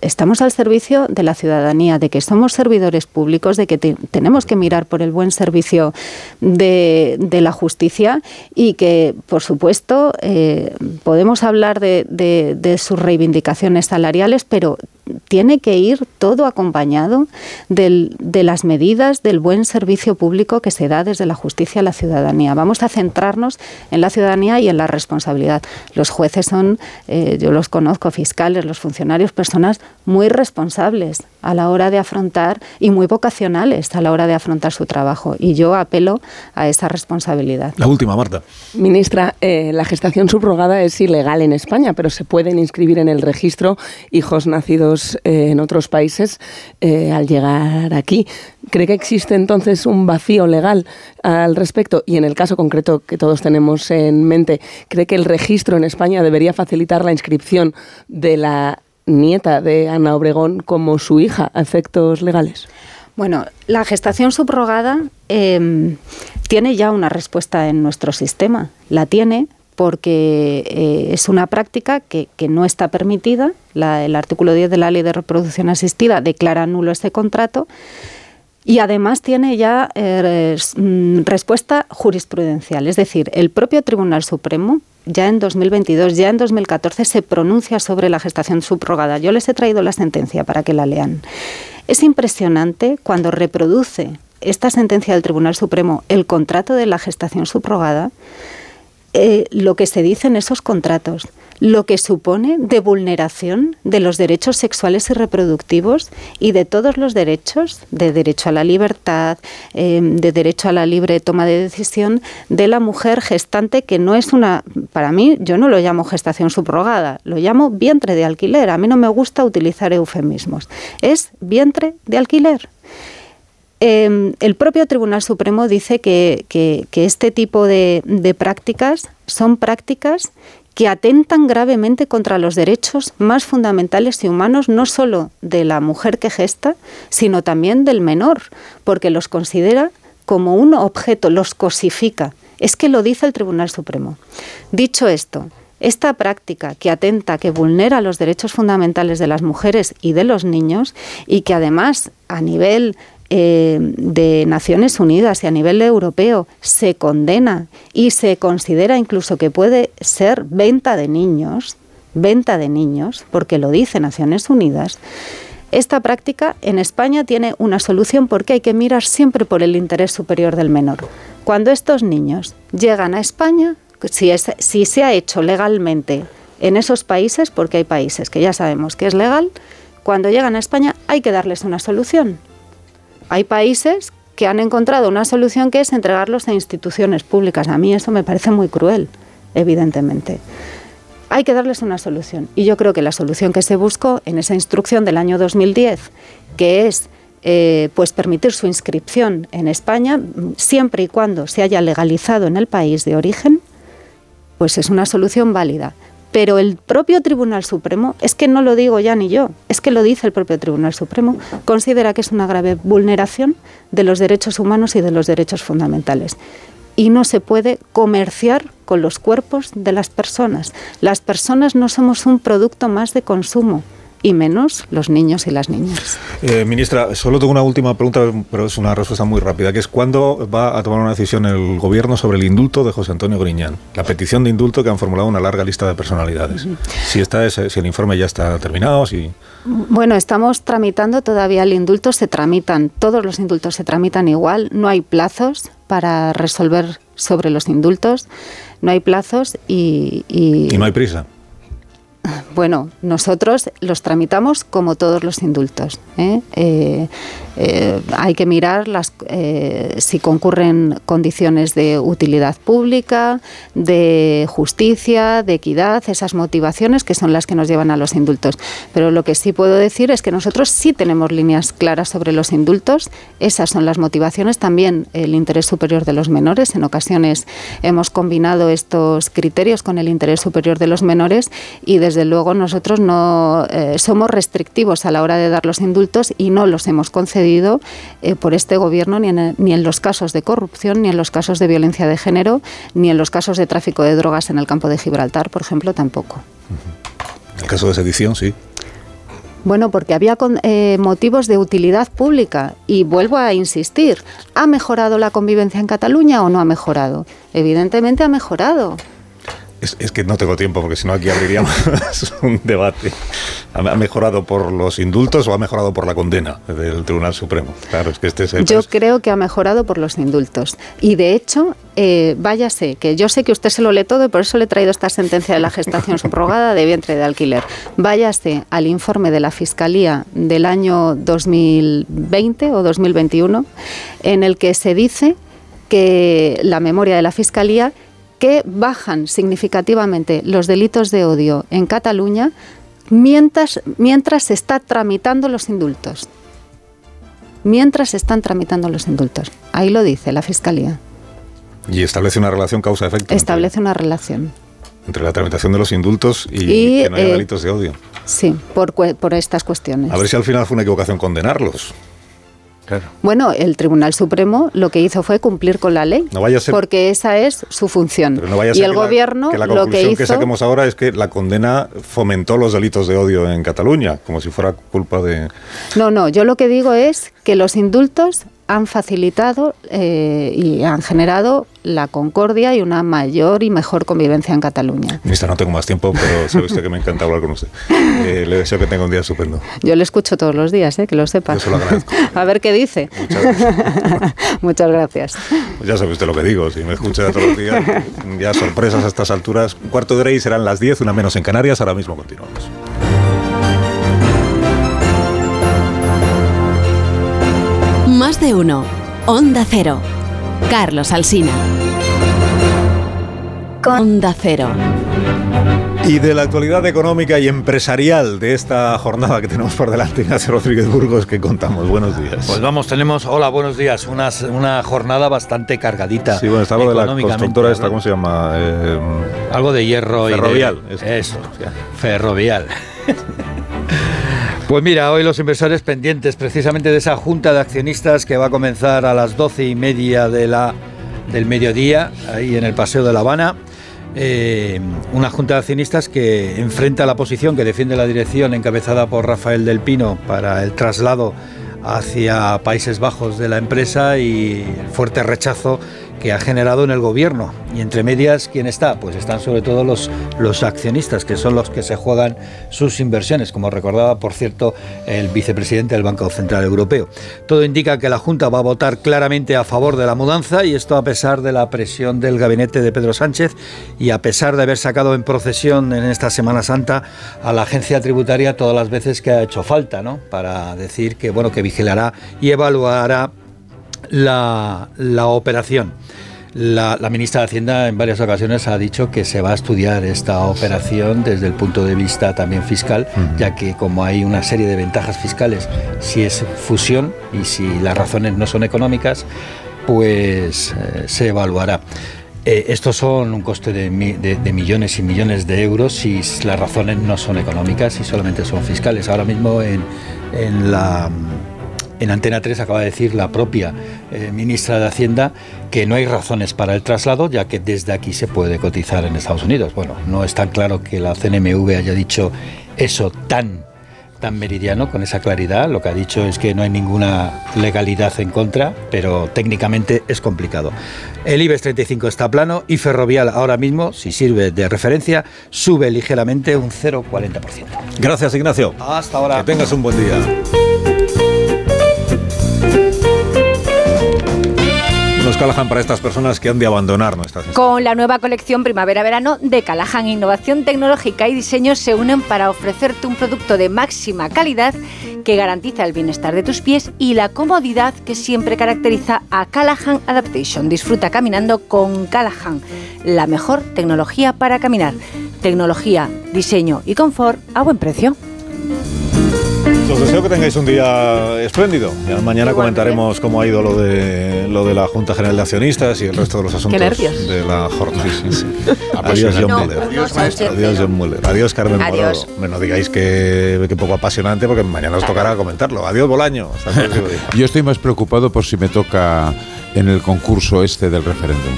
estamos al servicio de la ciudadanía, de que somos servidores públicos, de que tenemos que mirar por el buen servicio de, la justicia y que, por supuesto, eh, podemos hablar de, de sus reivindicaciones salariales, pero tiene que ir todo acompañado de las medidas del buen servicio público que se da desde la justicia a la ciudadanía. Vamos a centrarnos en la ciudadanía y en la responsabilidad. Los jueces son, eh, yo los conozco, fiscales, los funcionarios, personas muy responsables a la hora de afrontar y muy vocacionales a la hora de afrontar su trabajo. Y yo apelo a esa responsabilidad. La última, Marta. Ministra, eh, la gestación subrogada es ilegal en España, pero se pueden inscribir en el registro hijos nacidos eh, en otros países eh, al llegar aquí. ¿Cree que existe entonces un vacío legal al respecto? Y en el caso concreto que todos tenemos en mente, ¿cree que el registro en España debería facilitar la inscripción de la nieta de Ana Obregón como su hija a efectos legales? Bueno, la gestación subrogada em, tiene ya una respuesta en nuestro sistema. La tiene porque eh, es una práctica que, no está permitida. el artículo 10 de la Ley de Reproducción Asistida declara nulo este contrato. Y además tiene ya eh, mm, respuesta jurisprudencial, es decir, el propio Tribunal Supremo ya en 2022, ya en 2014 se pronuncia sobre la gestación subrogada. Yo les he traído la sentencia para que la lean. Es impresionante cuando reproduce esta sentencia del Tribunal Supremo el contrato de la gestación subrogada, eh, lo que se dice en esos contratos lo que supone de vulneración de los derechos sexuales y reproductivos y de todos los derechos, de derecho a la libertad, em, de derecho a la libre toma de decisión de la mujer gestante, que no es una, para mí, yo no lo llamo gestación subrogada, lo llamo vientre de alquiler. A mí no me gusta utilizar eufemismos. Es vientre de alquiler. Em, el propio Tribunal Supremo dice que, este tipo de, de prácticas son prácticas que atentan gravemente contra los derechos más fundamentales y humanos, no solo de la mujer que gesta, sino también del menor, porque los considera como un objeto, los cosifica. Es que lo dice el Tribunal Supremo. Dicho esto, esta práctica que atenta, que vulnera los derechos fundamentales de las mujeres y de los niños y que además a nivel eh, de Naciones Unidas y a nivel europeo se condena y se considera incluso que puede ser venta de niños, venta de niños, porque lo dice Naciones Unidas, esta práctica en España tiene una solución porque hay que mirar siempre por el interés superior del menor. Cuando estos niños llegan a España, si, si se ha hecho legalmente en esos países, porque hay países que ya sabemos que es legal, cuando llegan a España hay que darles una solución. Hay países que han encontrado una solución que es entregarlos a instituciones públicas. A mí eso me parece muy cruel, evidentemente. Hay que darles una solución. Y yo creo que la solución que se buscó en esa instrucción del año 2010, que es eh, pues permitir su inscripción en España, siempre y cuando se haya legalizado en el país de origen, pues es una solución válida. Pero el propio Tribunal Supremo, es que no lo digo ya ni yo, es que lo dice el propio Tribunal Supremo, considera que es una grave vulneración de los derechos humanos y de los derechos fundamentales. Y no se puede comerciar con los cuerpos de las personas. Las personas no somos un producto más de consumo y menos los niños y las niñas. Eh, ministra, solo tengo una última pregunta, pero es una respuesta muy rápida, que es ¿cuándo va a tomar una decisión el Gobierno sobre el indulto de José Antonio Griñán? La petición de indulto que han formulado una larga lista de personalidades. Si, está si el informe ya está terminado, si... Bueno, estamos tramitando todavía el indulto, se tramitan, todos los indultos se tramitan igual, no hay plazos para resolver sobre los indultos, no hay plazos y... Y, y no hay prisa. Bueno, nosotros los tramitamos como todos los indultos. ¿eh? Eh, eh, hay que mirar las, si concurren condiciones de utilidad pública, de justicia, de equidad, esas motivaciones que son las que nos llevan a los indultos. Pero lo que sí puedo decir es que nosotros sí tenemos líneas claras sobre los indultos. Esas son las motivaciones. También el interés superior de los menores. En ocasiones hemos combinado estos criterios con el interés superior de los menores y desde luego nosotros no eh, somos restrictivos a la hora de dar los indultos y no los hemos concedido eh, por este gobierno ni en, ni en los casos de corrupción, ni en los casos de violencia de género, ni en los casos de tráfico de drogas en el campo de Gibraltar, por ejemplo, tampoco. El caso de sedición, sí. Bueno, porque había eh, motivos de utilidad pública y vuelvo a insistir, ¿ha mejorado la convivencia en Cataluña o no ha mejorado? Evidentemente ha mejorado. Es, que no tengo tiempo porque si no aquí abriríamos un debate. ¿Ha mejorado por los indultos o ha mejorado por la condena del Tribunal Supremo? Claro, es que este es el Yo creo que ha mejorado por los indultos. Y de hecho, eh, váyase, que yo sé que usted se lo lee todo y por eso le he traído esta sentencia de la gestación subrogada de vientre de alquiler. Váyase al informe de la Fiscalía del año 2020 o 2021, en el que se dice que la memoria de la Fiscalía que bajan significativamente los delitos de odio en Cataluña mientras, mientras se está tramitando los indultos. Mientras se están tramitando los indultos. Ahí lo dice la Fiscalía. Y establece una relación causa-efecto. Establece una relación. Entre la tramitación de los indultos y, que no haya eh, delitos de odio. Sí, por, por estas cuestiones. A ver si al final fue una equivocación condenarlos. Bueno, el Tribunal Supremo lo que hizo fue cumplir con la ley, porque esa es su función. y el gobierno que la, lo que hizo que saquemos ahora es que la condena fomentó los delitos de odio en Cataluña, como si fuera culpa de. No, no. Yo lo que digo es que los indultos han facilitado eh, y han generado la concordia y una mayor y mejor convivencia en Cataluña. Ministra, no tengo más tiempo, pero sabe usted que me encanta hablar con usted. Eh, le deseo que tenga un día estupendo. Yo le escucho todos los días, eh, que lo sepa. Yo se lo agradezco. A ver qué dice. Muchas gracias. Muchas gracias. Pues ya sabe usted lo que digo, si me escucha todos los días, ya sorpresas a estas alturas. Un cuarto de hora y serán las 10, una menos en Canarias, ahora mismo continuamos. Más de uno. Onda Cero. Carlos Alsina. Onda Cero. Y de la actualidad económica y empresarial de esta jornada que tenemos por delante, Ignacio Rodríguez Burgos, que contamos. Buenos días. Pues vamos, tenemos, hola, buenos días, una, una jornada bastante cargadita. Sí, bueno, está lo de la constructora esta, ¿cómo se llama? Eh, Algo de hierro ferrovial, y de, Eso, ferrovial. Pues mira, hoy los inversores pendientes precisamente de esa junta de accionistas que va a comenzar a las doce y media de la, del mediodía, ahí en el Paseo de La Habana. Eh, una junta de accionistas que enfrenta la posición que defiende la dirección encabezada por Rafael del Pino para el traslado hacia Países Bajos de la empresa y el fuerte rechazo que ha generado en el gobierno. Y entre medias, ¿quién está? Pues están sobre todo los, los accionistas, que son los que se juegan sus inversiones, como recordaba, por cierto, el vicepresidente del Banco Central Europeo. Todo indica que la Junta va a votar claramente a favor de la mudanza y esto a pesar de la presión del gabinete de Pedro Sánchez y a pesar de haber sacado en procesión en esta Semana Santa a la agencia tributaria todas las veces que ha hecho falta, ¿no? Para decir que, bueno, que vigilará y evaluará la, operación. La, ministra de Hacienda en varias ocasiones ha dicho que se va a estudiar esta operación desde el punto de vista también fiscal, ya que como hay una serie de ventajas fiscales, si es fusión y si las razones no son económicas, pues eh, se evaluará. Eh, estos son un coste de, millones y millones de euros si las razones no son económicas y solamente son fiscales. Ahora mismo en, en la en Antena 3 acaba de decir la propia eh, ministra de Hacienda que no hay razones para el traslado, ya que desde aquí se puede cotizar en Estados Unidos. Bueno, no es tan claro que la CNMV haya dicho eso tan tan meridiano con esa claridad. Lo que ha dicho es que no hay ninguna legalidad en contra, pero técnicamente es complicado. El IBEX 35 está plano y Ferrovial ahora mismo, si sirve de referencia, sube ligeramente un 0,40%. Gracias, Ignacio. Hasta ahora. Que tengas un buen día. Nos Callahan para estas personas que han de abandonar nuestras Con la nueva colección Primavera-Verano de Callahan, innovación tecnológica y diseño se unen para ofrecerte un producto de máxima calidad que garantiza el bienestar de tus pies y la comodidad que siempre caracteriza a Callahan Adaptation. Disfruta caminando con Callahan, la mejor tecnología para caminar. Tecnología, diseño y confort a buen precio. Os deseo que tengáis un día espléndido. mañana comentaremos cómo ha ido lo de lo de la Junta General de Accionistas y el resto de los asuntos de la jornada. Adiós, John Muller. Adiós, John Muller. Adiós, Carmen Adiós. Morado. No digáis que, que, poco apasionante porque mañana os tocará comentarlo. Adiós, Bolaño. Yo estoy más preocupado por si me toca en el concurso este del referéndum.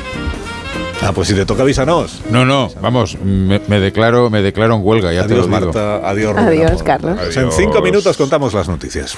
Ah, pues si te toca avísanos. No, no, vamos, me, declaro, me declaro en huelga, ya adiós, te Marta, adiós, Adiós, Carlos. En cinco minutos contamos las noticias.